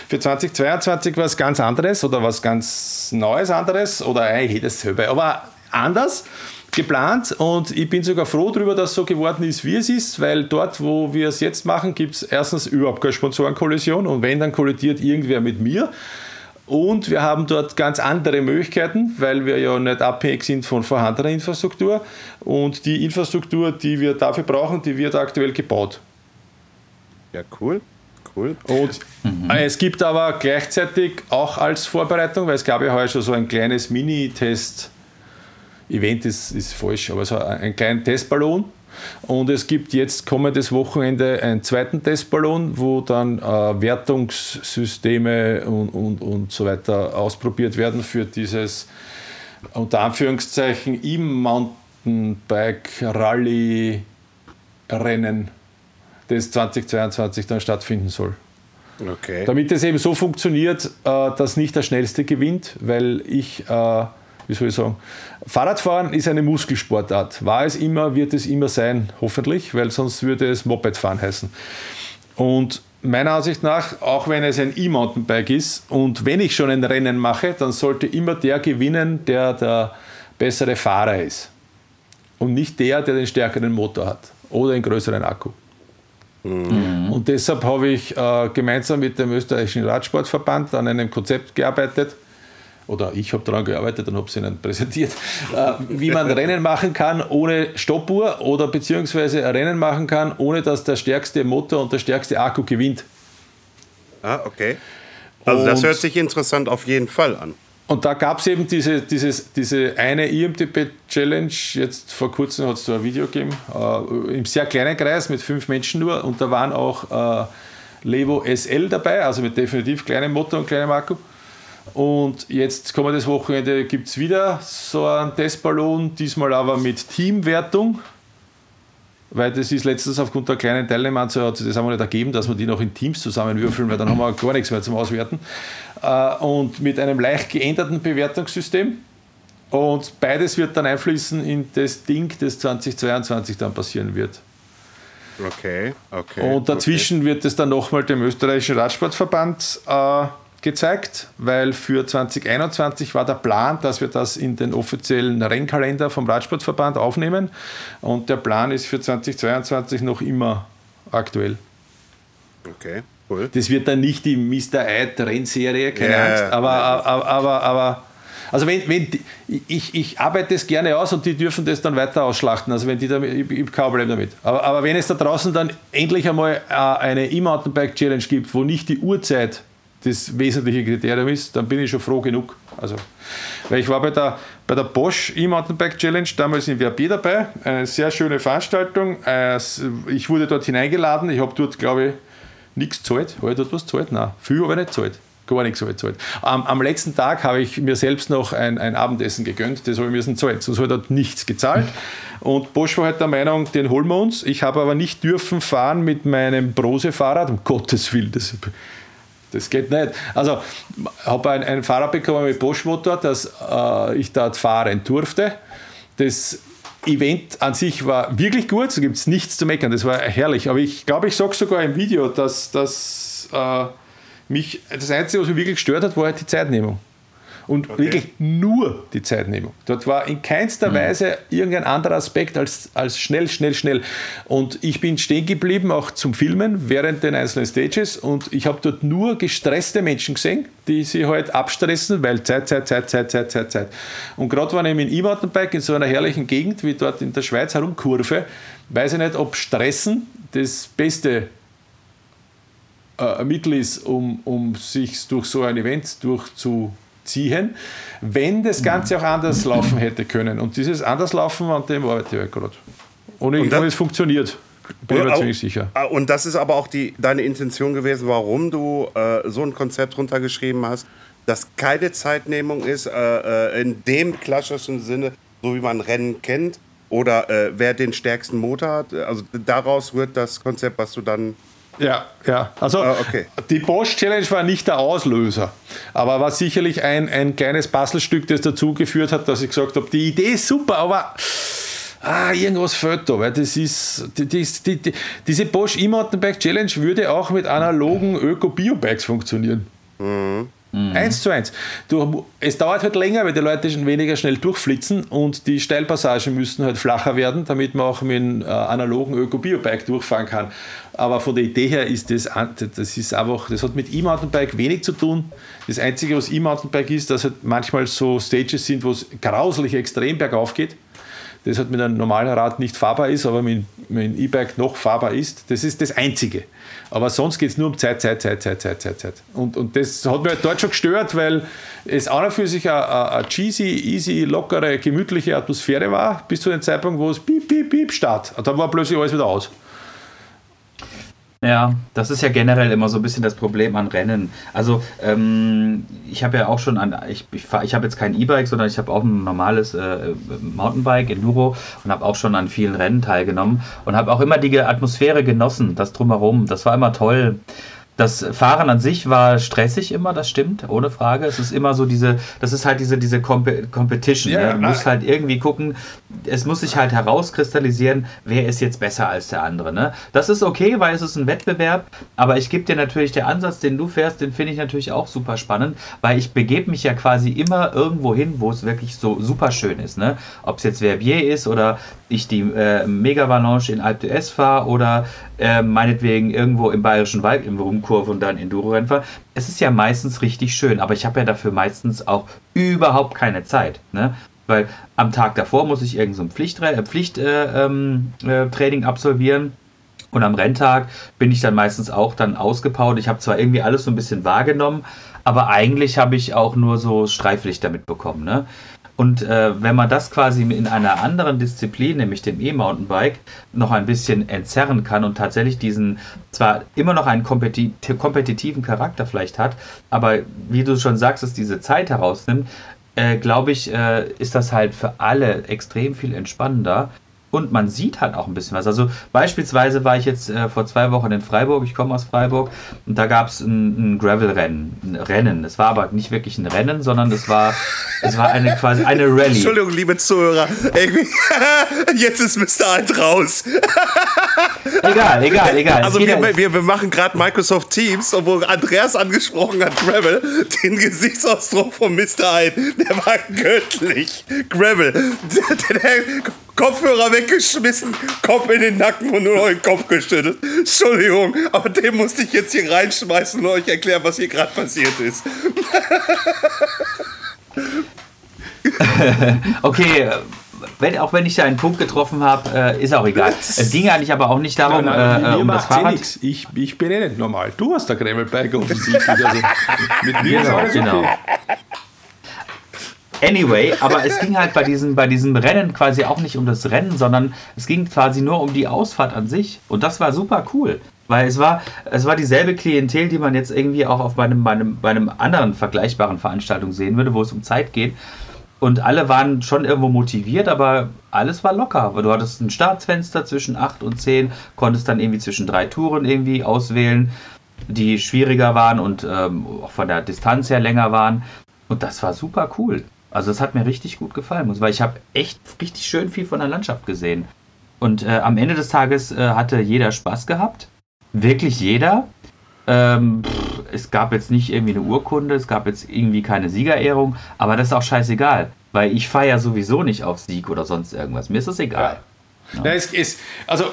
Für 2022 was ganz anderes oder was ganz Neues anderes oder eigentlich dasselbe, aber anders geplant und ich bin sogar froh darüber, dass es so geworden ist, wie es ist, weil dort, wo wir es jetzt machen, gibt es erstens überhaupt keine Sponsorenkollision und wenn, dann kollidiert irgendwer mit mir. Und wir haben dort ganz andere Möglichkeiten, weil wir ja nicht abhängig sind von vorhandener Infrastruktur. Und die Infrastruktur, die wir dafür brauchen, die wird aktuell gebaut. Ja, cool. Cool. Und äh, es gibt aber gleichzeitig auch als Vorbereitung, weil es gab ja heute schon so ein kleines Mini-Test, Event ist, ist falsch, aber so einen kleinen Testballon. Und es gibt jetzt kommendes Wochenende einen zweiten Testballon, wo dann äh, Wertungssysteme und, und, und so weiter ausprobiert werden für dieses unter Anführungszeichen E-Mountainbike Rally Rennen, das 2022 dann stattfinden soll. Okay. Damit es eben so funktioniert, äh, dass nicht der Schnellste gewinnt, weil ich, äh, wie soll ich sagen, Fahrradfahren ist eine Muskelsportart. War es immer, wird es immer sein, hoffentlich, weil sonst würde es Mopedfahren heißen. Und meiner Ansicht nach, auch wenn es ein E-Mountainbike ist und wenn ich schon ein Rennen mache, dann sollte immer der gewinnen, der der bessere Fahrer ist. Und nicht der, der den stärkeren Motor hat oder einen größeren Akku. Und deshalb habe ich äh, gemeinsam mit dem österreichischen Radsportverband an einem Konzept gearbeitet. Oder ich habe daran gearbeitet und habe es ihnen präsentiert, äh, wie man Rennen machen kann ohne Stoppuhr oder beziehungsweise Rennen machen kann, ohne dass der stärkste Motor und der stärkste Akku gewinnt. Ah, okay. Also das Und- hört sich interessant auf jeden Fall an. Und da gab es eben diese, dieses, diese eine IMTP-Challenge, jetzt vor kurzem hat es so ein Video gegeben, äh, im sehr kleinen Kreis mit fünf Menschen nur und da waren auch äh, Levo SL dabei, also mit definitiv kleinem Motor und kleinem Akku. Und jetzt kommendes Wochenende gibt es wieder so einen Testballon, diesmal aber mit Teamwertung. Weil das ist letztens aufgrund der kleinen Teilnehmeranzahl das einmal nicht ergeben, dass wir die noch in Teams zusammenwürfeln, weil dann haben wir gar nichts mehr zum Auswerten. Äh, Und mit einem leicht geänderten Bewertungssystem. Und beides wird dann einfließen in das Ding, das 2022 dann passieren wird. Okay, okay. Und dazwischen wird es dann nochmal dem österreichischen Radsportverband äh, gezeigt, weil für 2021 war der Plan, dass wir das in den offiziellen Rennkalender vom Radsportverband aufnehmen. Und der Plan ist für 2022 noch immer aktuell. Okay, cool. Das wird dann nicht die Mr. Eid Rennserie, keine Ja, Angst, aber, aber, aber, aber Also wenn, wenn die, ich, ich arbeite das gerne aus und die dürfen das dann weiter ausschlachten. Also wenn die da, ich, ich habe kein Problem damit. Aber, aber wenn es da draußen dann endlich einmal äh, eine E-Mountainbike-Challenge gibt, wo nicht die Uhrzeit das wesentliche Kriterium ist, dann bin ich schon froh genug. Also, weil ich war bei der, bei der Bosch E-Mountainbike Challenge damals in VRB dabei, eine sehr schöne Veranstaltung. Ich wurde dort hineingeladen, ich habe dort, glaube ich, nichts gezahlt. Habe ich dort was gezahlt? Nein, viel habe ich nicht gezahlt. Gar nichts habe ich gezahlt. Am, am letzten Tag habe ich mir selbst noch ein, ein Abendessen gegönnt, das habe ich müssen zahlen. Sonst habe ich dort nichts gezahlt. Und Bosch war halt der Meinung, den holen wir uns. Ich habe aber nicht dürfen fahren mit meinem Brose-Fahrrad, um Gottes Willen. Das, das geht nicht. Also, ich habe ein, ein Fahrrad bekommen mit Bosch-Motor, dass äh, ich dort fahren durfte. Das Event an sich war wirklich gut, da gibt es nichts zu meckern, das war herrlich. Aber ich glaube, ich sage sogar im Video, dass, dass äh, mich das Einzige, was mich wirklich gestört hat, war halt die Zeitnehmung. Und okay. wirklich nur die Zeitnehmung. Dort war in keinster mhm. Weise irgendein anderer Aspekt als, als schnell, schnell, schnell. Und ich bin stehen geblieben, auch zum Filmen, während den einzelnen Stages. Und ich habe dort nur gestresste Menschen gesehen, die sich halt abstressen, weil Zeit, Zeit, Zeit, Zeit, Zeit, Zeit, Zeit. Und gerade wenn ich mit dem E-Mountainbike in so einer herrlichen Gegend wie dort in der Schweiz herumkurve, weiß ich nicht, ob Stressen das beste äh, Mittel ist, um, um sich durch so ein Event durchzu ziehen, wenn das Ganze auch anders laufen hätte können. Und dieses Anderslaufen, an dem arbeite ich gerade. Und, und es funktioniert. Bin ich mir ziemlich sicher. Und das ist aber auch die, deine Intention gewesen, warum du äh, so ein Konzept runtergeschrieben hast, dass keine Zeitnehmung ist, äh, äh in dem klassischen Sinne, so wie man Rennen kennt, oder äh, wer den stärksten Motor hat. Also daraus rührt das Konzept, was du dann ja, ja. Also ah, okay. die Bosch Challenge war nicht der Auslöser, aber war sicherlich ein, ein kleines Puzzlestück, das dazu geführt hat, dass ich gesagt habe, die Idee ist super, aber ah, irgendwas fehlt da, weil das ist, die, die, die, diese Bosch E-Mountainbike Challenge würde auch mit analogen Öko-Bio-Bikes funktionieren. Mhm. Eins zu eins. Du, es dauert halt länger, weil die Leute schon weniger schnell durchflitzen und die Steilpassagen müssen halt flacher werden, damit man auch mit einem äh, analogen Öko-Bio-Bike durchfahren kann. Aber von der Idee her ist das, das ist einfach, das hat mit E-Mountainbike wenig zu tun. Das Einzige, was E-Mountainbike ist, dass halt manchmal so Stages sind, wo es grauslich extrem bergauf geht das halt mit einem normalen Rad nicht fahrbar ist, aber mit, mit einem E-Bike noch fahrbar ist. Das ist das Einzige. Aber sonst geht es nur um Zeit, Zeit, Zeit, Zeit, Zeit, Zeit, Zeit. Und, und das hat mich halt dort schon gestört, weil es auch für sich eine, eine cheesy, easy, lockere, gemütliche Atmosphäre war, bis zu dem Zeitpunkt, wo es piep, piep, piep start. Und dann war plötzlich alles wieder aus. Ja, das ist ja generell immer so ein bisschen das Problem an Rennen. Also ähm, ich habe ja auch schon an, ich, ich, ich habe jetzt kein E-Bike, sondern ich habe auch ein normales äh, Mountainbike, Enduro und habe auch schon an vielen Rennen teilgenommen und habe auch immer die Atmosphäre genossen, das drumherum. Das war immer toll. Das Fahren an sich war stressig immer, das stimmt, ohne Frage. Es ist immer so diese, das ist halt diese, diese Comp Competition. Ja, ne? Du musst halt irgendwie gucken, es muss sich halt herauskristallisieren, wer ist jetzt besser als der andere. Ne? Das ist okay, weil es ist ein Wettbewerb, aber ich gebe dir natürlich der Ansatz, den du fährst, den finde ich natürlich auch super spannend, weil ich begebe mich ja quasi immer irgendwo hin, wo es wirklich so super schön ist. Ne? Ob es jetzt Verbier ist oder ich die äh, Mega Valanche in Alpe d'Huez fahre oder äh, meinetwegen irgendwo im Bayerischen Wald im Rumkurve und dann Enduro-Rennen fahre. Es ist ja meistens richtig schön, aber ich habe ja dafür meistens auch überhaupt keine Zeit. Ne? Weil am Tag davor muss ich irgendein so Pflichttraining Pflicht, äh, ähm, äh, absolvieren. Und am Renntag bin ich dann meistens auch dann ausgepowert. Ich habe zwar irgendwie alles so ein bisschen wahrgenommen, aber eigentlich habe ich auch nur so Streiflichter mitbekommen. Ne? Und äh, wenn man das quasi in einer anderen Disziplin, nämlich dem E-Mountainbike, noch ein bisschen entzerren kann und tatsächlich diesen zwar immer noch einen kompetitiven Charakter vielleicht hat, aber wie du schon sagst, es diese Zeit herausnimmt, äh, glaube ich, äh, ist das halt für alle extrem viel entspannender und man sieht halt auch ein bisschen was. Also beispielsweise war ich jetzt äh, vor zwei Wochen in Freiburg, ich komme aus Freiburg, und da gab es ein, ein Gravel-Rennen. Ein Rennen. Es war aber nicht wirklich ein Rennen, sondern es war, es war eine quasi eine [laughs] Rallye. Entschuldigung, liebe Zuhörer. [laughs] jetzt ist Mr. Alt raus. [laughs] egal, egal, egal. Also wir, wir, wir, machen gerade Microsoft Teams, obwohl Andreas angesprochen hat, Gravel, den Gesichtsausdruck von Mr. Alt, der war göttlich. Gravel. Der, der, der Kopfhörer weggeschmissen, Kopf in den Nacken und nur noch den Kopf geschüttelt. Entschuldigung, aber den musste ich jetzt hier reinschmeißen und euch erklären, was hier gerade passiert ist. [laughs] okay, wenn, auch wenn ich da einen Punkt getroffen habe, äh, ist auch egal. Es ging eigentlich aber auch nicht darum, Nein, nein, äh, mir um das macht's eh Fahrrad. Ich, ich bin eh nicht normal. Du hast der Gravelbike offensichtlich. Also [laughs] mit mir ist Genau, alles genau. Anyway, aber es ging halt bei diesem, bei diesem Rennen quasi auch nicht um das Rennen, sondern es ging quasi nur um die Ausfahrt an sich. Und das war super cool. Weil es war, es war dieselbe Klientel, die man jetzt irgendwie auch auf meinem, meinem, bei einem anderen vergleichbaren Veranstaltung sehen würde, wo es um Zeit geht. Und alle waren schon irgendwo motiviert, aber alles war locker. Du hattest ein Startfenster zwischen 8 und 10, konntest dann irgendwie zwischen drei Touren irgendwie auswählen, die schwieriger waren und ähm, auch von der Distanz her länger waren. Und das war super cool. Also das hat mir richtig gut gefallen, weil ich habe echt richtig schön viel von der Landschaft gesehen. Und äh, am Ende des Tages äh, hatte jeder Spaß gehabt. Wirklich jeder. Ähm, pff, es gab jetzt nicht irgendwie eine Urkunde, es gab jetzt irgendwie keine Siegerehrung, aber das ist auch scheißegal, weil ich feiere sowieso nicht auf Sieg oder sonst irgendwas. Mir ist das egal. Nein, es, es, also äh,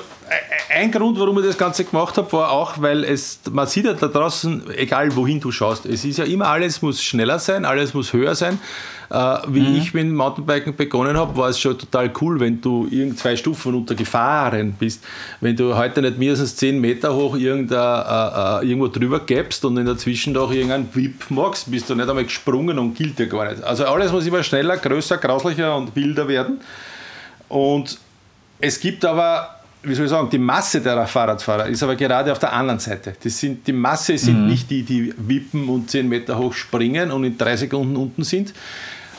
ein Grund, warum ich das Ganze gemacht habe, war auch, weil es, man sieht ja da draußen, egal wohin du schaust, es ist ja immer alles muss schneller sein, alles muss höher sein. Äh, wie ich mit Mountainbiken begonnen habe, war es schon total cool, wenn du irgend zwei Stufen runtergefahren bist. Wenn du heute nicht mindestens 10 Meter hoch irgendein, äh, äh, irgendwo drüber gäbst und in der Zwischendurch irgendeinen Whip magst, bist du nicht einmal gesprungen und gilt dir gar nicht. Also alles muss immer schneller, größer, grauslicher und wilder werden. Und es gibt aber, wie soll ich sagen, die Masse der Fahrradfahrer ist aber gerade auf der anderen Seite. Das sind, die Masse sind nicht die, die wippen und 10 Meter hoch springen und in drei Sekunden unten sind.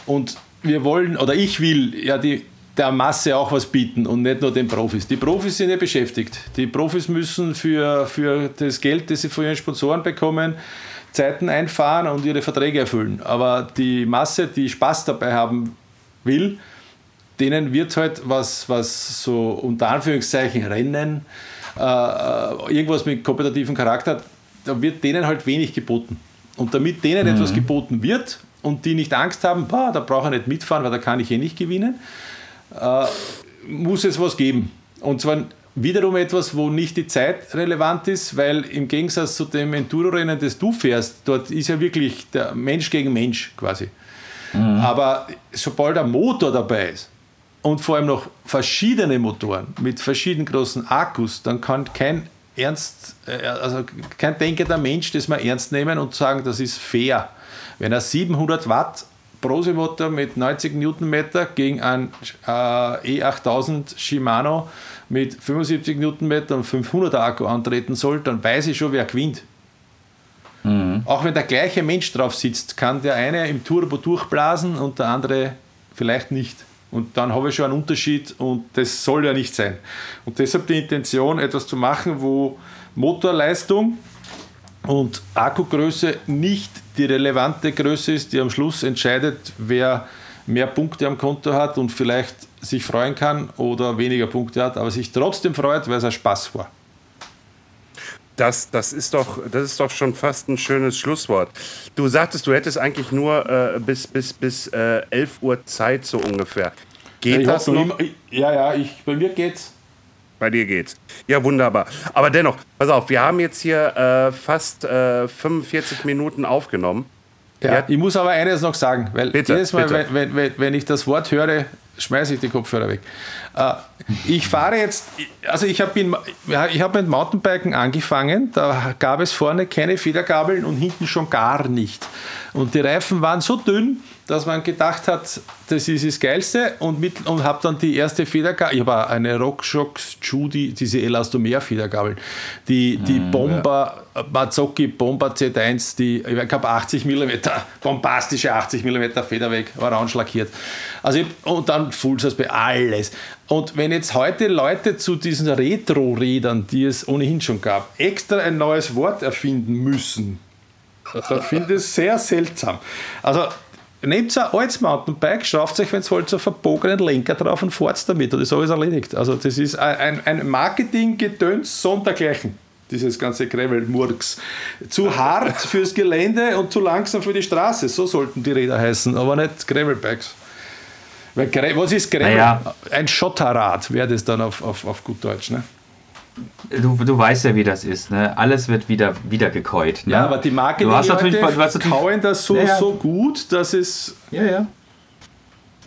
Und wir wollen, oder ich will ja die, der Masse auch was bieten und nicht nur den Profis. Die Profis sind ja beschäftigt. Die Profis müssen für, für das Geld, das sie von ihren Sponsoren bekommen, Zeiten einfahren und ihre Verträge erfüllen. Aber die Masse, die Spaß dabei haben will, denen wird halt was, was so unter Anführungszeichen Rennen, äh, äh, irgendwas mit kompetitiven Charakter, da wird denen halt wenig geboten. Und damit denen etwas geboten wird und die nicht Angst haben, "Bah, da brauche ich nicht mitfahren, weil da kann ich eh nicht gewinnen, äh, muss es was geben. Und zwar wiederum etwas, wo nicht die Zeit relevant ist, weil im Gegensatz zu dem Enduro-Rennen, das du fährst, dort ist ja wirklich der Mensch gegen Mensch quasi. Aber sobald ein Motor dabei ist und vor allem noch verschiedene Motoren mit verschiedenen großen Akkus, dann kann kein ernst, äh, also kein denkender Mensch das mal ernst nehmen und sagen, das ist fair. Wenn er 700 Watt Brose-Motor mit 90 Newtonmeter gegen einen äh, E8000 Shimano mit 75 Newtonmeter und 500er Akku antreten soll, dann weiß ich schon, wer gewinnt. Auch wenn der gleiche Mensch drauf sitzt, kann der eine im Turbo durchblasen und der andere vielleicht nicht. Und dann habe ich schon einen Unterschied und das soll ja nicht sein. Und deshalb die Intention, etwas zu machen, wo Motorleistung und Akkugröße nicht die relevante Größe ist, die am Schluss entscheidet, wer mehr Punkte am Konto hat und vielleicht sich freuen kann oder weniger Punkte hat, aber sich trotzdem freut, weil es ein Spaß war. Das, das, ist doch, das ist doch schon fast ein schönes Schlusswort. Du sagtest, du hättest eigentlich nur äh, bis, bis, bis äh, 11 Uhr Zeit so ungefähr. Geht Ich das noch? immer, ja, ja, ich, bei mir geht's. Bei dir geht's. Ja, wunderbar. Aber dennoch, pass auf, wir haben jetzt hier äh, fast äh, 45 Minuten aufgenommen. Ja. Ich muss aber eines noch sagen, weil Bitte, jedes Mal, wenn, wenn, wenn, wenn ich das Wort höre, schmeiße ich die Kopfhörer weg. Äh, ich fahre jetzt, also ich habe ich hab mit Mountainbiken angefangen, da gab es vorne keine Federgabeln und hinten schon gar nicht. Und die Reifen waren so dünn, dass man gedacht hat, das ist das Geilste und, mit, und habe dann die erste Federgabel, ich habe eine RockShox Judy, diese Elastomer Federgabeln, die, die Bomber, Mazzocchi Bomber Z1, die, ich habe 80 mm, bombastische 80 mm Federweg, orange lackiert. Also ich, und dann Full Suspension, alles. Und wenn jetzt heute Leute zu diesen Retro-Rädern, die es ohnehin schon gab, extra ein neues Wort erfinden müssen, dann finde ich es sehr seltsam. Also nehmt ein altes Mountainbike, schraubt euch, wenn es wollt, so einen verbogenen Lenker drauf und fahrt damit und ist alles erledigt. Also das ist ein, ein Marketing-Gedöns sondergleichen. Dieses ganze Gravel-Murks. Zu hart fürs Gelände und zu langsam für die Straße. So sollten die Räder heißen, aber nicht Gra- Was ist Gravel? Naja. Ein Schotterrad wäre das dann auf, auf, auf gut Deutsch. Ne? Du, du weißt ja, wie das ist, ne? Alles wird wieder, wieder gekäut. Ne? Ja, aber die du hast natürlich, du hast natürlich kauen das so, ja. so gut, dass es Ja, ja.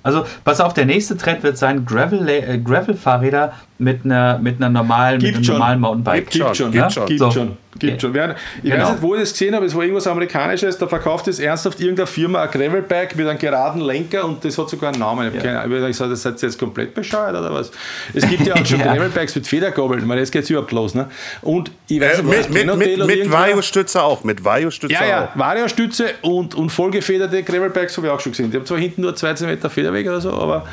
Also, pass auf, der nächste Trend wird sein Gravel, äh, Gravel-Fahrräder mit einer, mit einer normalen, Gibt mit einem schon. normalen Mountainbike. Gibt schon, gibt schon. Gibt So. schon. Gibt schon. Wer- Ich Genau. weiß nicht, wo ich das gesehen habe, es war irgendwas Amerikanisches, da verkauft es ernsthaft irgendeine Firma ein Gravelbike mit einem geraden Lenker und das hat sogar einen Namen. Ich habe keine Ahnung, ich gesagt, das seid ihr jetzt komplett bescheuert oder was? Es gibt ja auch schon [laughs] Ja. Gravelbikes mit Federgabeln, meine, jetzt geht es überhaupt los. Ne? Und ich weiß Äh, nicht, war mit mit, mit, mit? Vario-Stütze auch. Mit Vario-Stütze Ja, ja, auch. Vario-Stütze und, und vollgefederte Gravelbikes habe ich auch schon gesehen. Die haben zwar hinten nur 2 cm Federweg oder so, aber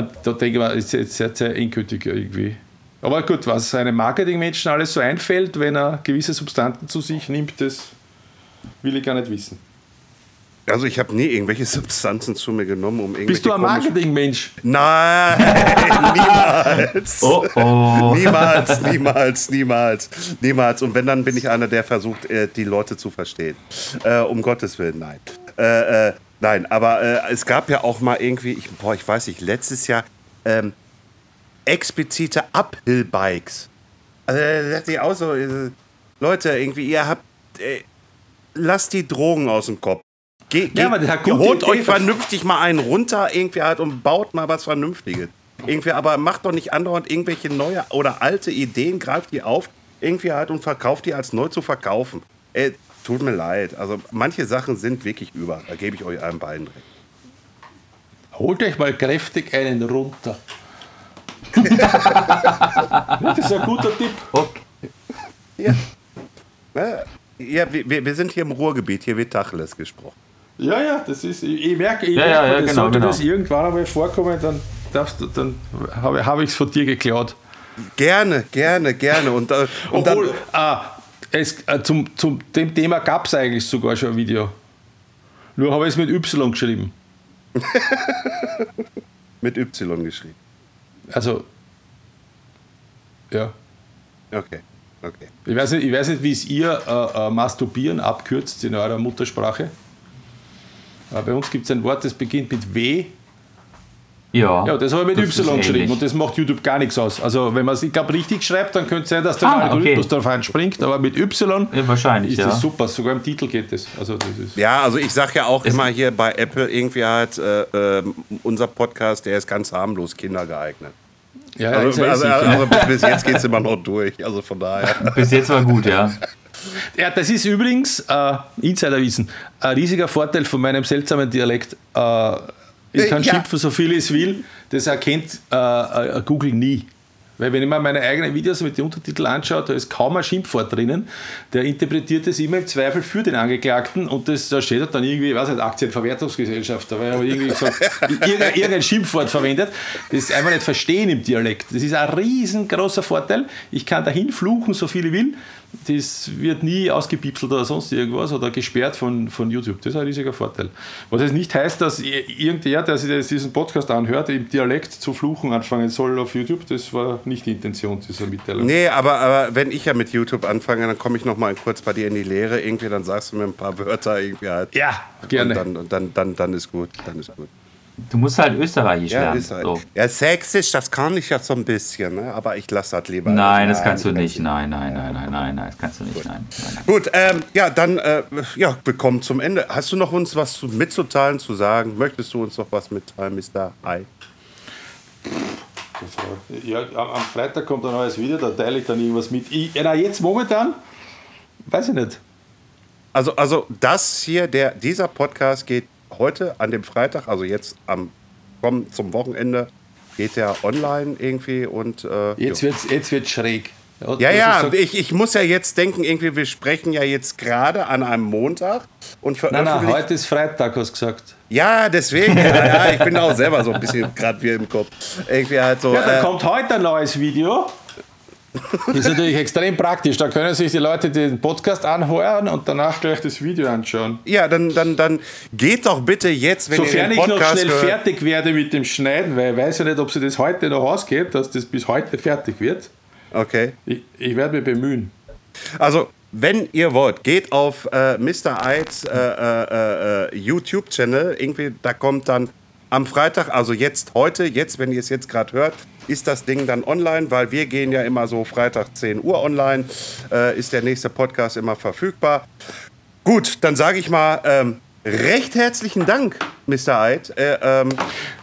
da denke ich mal, ist jetzt sehr, sehr endgültig irgendwie. Aber gut, was einem Marketingmenschen alles so einfällt, wenn er gewisse Substanzen zu sich nimmt, das will ich gar nicht wissen. Also ich habe nie irgendwelche [laughs] Substanzen zu mir genommen, um irgendwelche Bist du ein Marketingmensch? Nein, [laughs] niemals. Oh, oh. Niemals, niemals, niemals, niemals. Und wenn, dann bin ich einer, der versucht, äh, die Leute zu verstehen. Äh, um Gottes Willen, nein. Äh, äh, nein, aber äh, es gab ja auch mal irgendwie, ich, boah, ich weiß nicht, letztes Jahr ähm, explizite Uphill-Bikes. Also da dachte ich auch so, äh, Leute, irgendwie, ihr habt, äh, lasst die Drogen aus dem Kopf. Ge Ja, aber das hat gute holt euch vernünftig mal einen runter irgendwie halt und baut mal was Vernünftiges. Irgendwie, aber macht doch nicht andauernd irgendwelche neue oder alte Ideen, greift die auf, irgendwie halt und verkauft die als neu zu verkaufen. Äh, tut mir leid. Also manche Sachen sind wirklich über. Da gebe ich euch allen beiden recht. Holt euch mal kräftig einen runter. [laughs] das ist ein guter Tipp. Okay. Ja. Ja, wir, wir sind hier im Ruhrgebiet, hier wird Tacheles gesprochen. Ja, ja, das ist, ich, merke, ich Ja, merke ja, ja, das genau, sollte genau. das irgendwann einmal vorkommen, dann darfst du, dann habe, habe ich es von dir geklaut. Gerne, gerne, gerne. Und, äh, und dann, Obwohl, ah, es, äh, zum, zum dem Thema gab es eigentlich sogar schon ein Video. Nur habe ich es mit Y geschrieben. [laughs] mit Y geschrieben. Also, ja. Okay, okay. Ich weiß nicht, ich weiß nicht wie es ihr äh, äh, Masturbieren abkürzt in eurer Muttersprache. Aber bei uns gibt es ein Wort, das beginnt mit W. Ja. Ja, das habe ich mit Das Y geschrieben ähnlich. und das macht YouTube gar nichts aus. Also, wenn man es, ich glaube, richtig schreibt, dann könnte es sein, dass der Ah, Algorithmus okay. darauf anspringt, aber mit Y Ja, wahrscheinlich, ist ja. das super. Sogar im Titel geht es. Also, das ist. Ja, also ich sage ja auch immer hier bei Apple irgendwie halt, äh, äh, unser Podcast, der ist ganz harmlos kindergeeignet. Ja, Also, also, also bis, bis jetzt geht es immer noch durch. Also von daher. [laughs] Bis jetzt war gut, ja. Ja, das ist übrigens äh, Insiderwissen. Ein riesiger Vorteil von meinem seltsamen Dialekt. Äh, ich Äh, kann ja. schimpfen, so viel ich will. Das erkennt äh, äh, Google nie. Weil wenn ich mir meine eigenen Videos mit den Untertiteln anschaue, da ist kaum ein Schimpfwort drinnen. Der interpretiert das immer im Zweifel für den Angeklagten und das, da steht dann irgendwie, ich weiß nicht, Aktienverwertungsgesellschaft, da war irgendwie gesagt, [laughs] irgendein, irgendein Schimpfwort verwendet, das einfach nicht verstehen im Dialekt. Das ist ein riesengroßer Vorteil. Ich kann dahin fluchen, so viel ich will. Das wird nie ausgepipselt oder sonst irgendwas oder gesperrt von, von YouTube. Das ist ein riesiger Vorteil. Was jetzt nicht heißt, dass irgendwer, der sich diesen Podcast anhört, im Dialekt zu fluchen anfangen soll auf YouTube. Das war nicht die Intention dieser Mitteilung. Nee, aber, aber wenn ich ja mit YouTube anfange, dann komme ich noch mal kurz bei dir in die Lehre. Irgendwie, dann sagst du mir ein paar Wörter irgendwie halt. Ja, gerne. Und dann, dann, dann, dann ist gut. Dann ist gut. Du musst halt Österreichisch Ja, lernen. ist halt. So. Ja, sächsisch, das kann ich ja so ein bisschen, ne? aber ich lasse das lieber. Nein, das kannst du nicht. Nein, nein, nein, nein, nein, nein, das kannst du nicht. Nein, nein, nein. Gut, ähm, ja, dann, äh, ja, wir kommen zum Ende. Hast du noch uns was zu, mitzuteilen, zu sagen? Möchtest du uns noch was mitteilen, Mr. Hi? Ja, am, am Freitag kommt ein neues Video, da teile ich dann irgendwas mit. Ich, ja, na, jetzt momentan, weiß ich nicht. Also, also das hier, der, dieser Podcast geht heute an dem Freitag, also jetzt am komm, zum Wochenende, geht der online irgendwie und äh, Jetzt jo. wird es jetzt wird's schräg. ja, ja, ist so- ich, ich muss ja jetzt denken, irgendwie, wir sprechen ja jetzt gerade an einem Montag und Nein, nein, veröffentlichen. heute ist Freitag, hast du gesagt. Ja, deswegen, ja, ja, ich bin auch selber so ein bisschen [laughs] gerade wie im Kopf. Irgendwie halt so. Ja, dann äh, kommt heute ein neues Video. Das ist natürlich extrem praktisch. Da können sich die Leute den Podcast anhören und danach gleich das Video anschauen. ja, dann, dann, dann geht doch bitte jetzt, wenn Sofern ihr den ich noch Podcast schnell hört, fertig werde mit dem Schneiden, weil ich weiß ja nicht, ob sie das heute noch ausgeht, dass das bis heute fertig wird. Okay. Ich, ich werde mich bemühen. Also, wenn ihr wollt, geht auf äh, Mr. Eids äh, äh, äh, YouTube-Channel. Irgendwie, da kommt dann am Freitag, also jetzt heute, jetzt, wenn ihr es jetzt gerade hört, ist das Ding dann online, weil wir gehen ja immer so Freitag 10 Uhr online, äh, ist der nächste Podcast immer verfügbar. Gut, dann sage ich mal ähm, recht herzlichen Dank Mr. Eid, äh, ähm,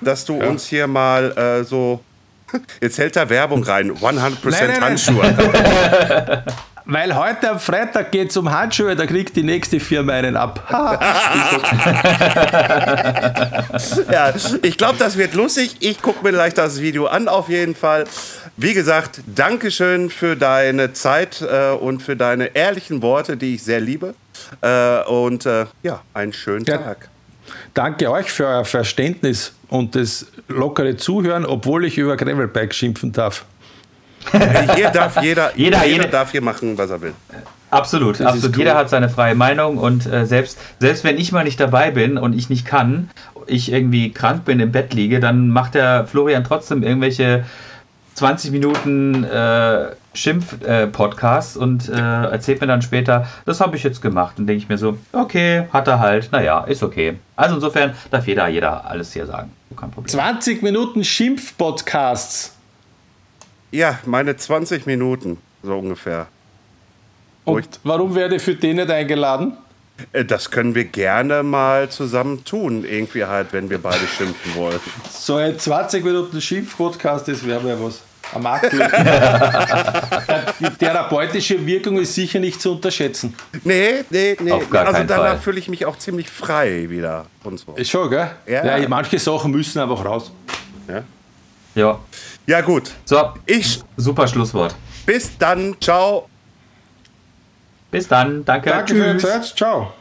dass du uns hier mal äh, so. [laughs] Jetzt hält da Werbung rein. [laughs] 100% Nein, nein, nein. Handschuhe. [laughs] Weil heute am Freitag geht es um Handschuhe, da kriegt die nächste Firma einen ab. [laughs] [laughs] Ja, ich glaube, das wird lustig. Ich gucke mir gleich das Video an, auf jeden Fall. Wie gesagt, Dankeschön für deine Zeit äh, und für deine ehrlichen Worte, die ich sehr liebe. Äh, und äh, ja, einen schönen Ja. Tag. Danke euch für euer Verständnis und das lockere Zuhören, obwohl ich über Gravelbike schimpfen darf. Hier darf jeder, Jeder- [laughs] jeder, jeder- darf hier machen, was er will. Absolut, Das absolut. cool. Jeder hat seine freie Meinung und äh, selbst, selbst wenn ich mal nicht dabei bin und ich nicht kann, ich irgendwie krank bin, im Bett liege, dann macht der Florian trotzdem irgendwelche 20 Minuten äh, Schimpf-Podcasts und äh, erzählt mir dann später, das habe ich jetzt gemacht. Und denke ich mir so, okay, hat er halt, naja, ist okay. Also insofern darf jeder, jeder alles hier sagen. Kein Problem. 20 Minuten Schimpf-Podcasts. Ja, meine 20 Minuten, so ungefähr. Und warum werde ich für den nicht eingeladen? Äh, Das können wir gerne mal zusammen tun, irgendwie halt, wenn wir beide schimpfen wollen. [laughs] So ein 20 Minuten Schimpf-Podcast, das wäre mal was. Am durch. [laughs] Die therapeutische Wirkung ist sicher nicht zu unterschätzen. Nee, nee, nee. Auf gar also danach Fall. fühle ich mich auch ziemlich frei wieder und so. Ist schon, gell? Ja. Ja. manche Sachen müssen einfach raus. Ja, Ja. ja gut. So, Ich, super Schlusswort. bis dann, ciao. Bis dann, danke. Danke für die Tschüss. Zeit. Ciao.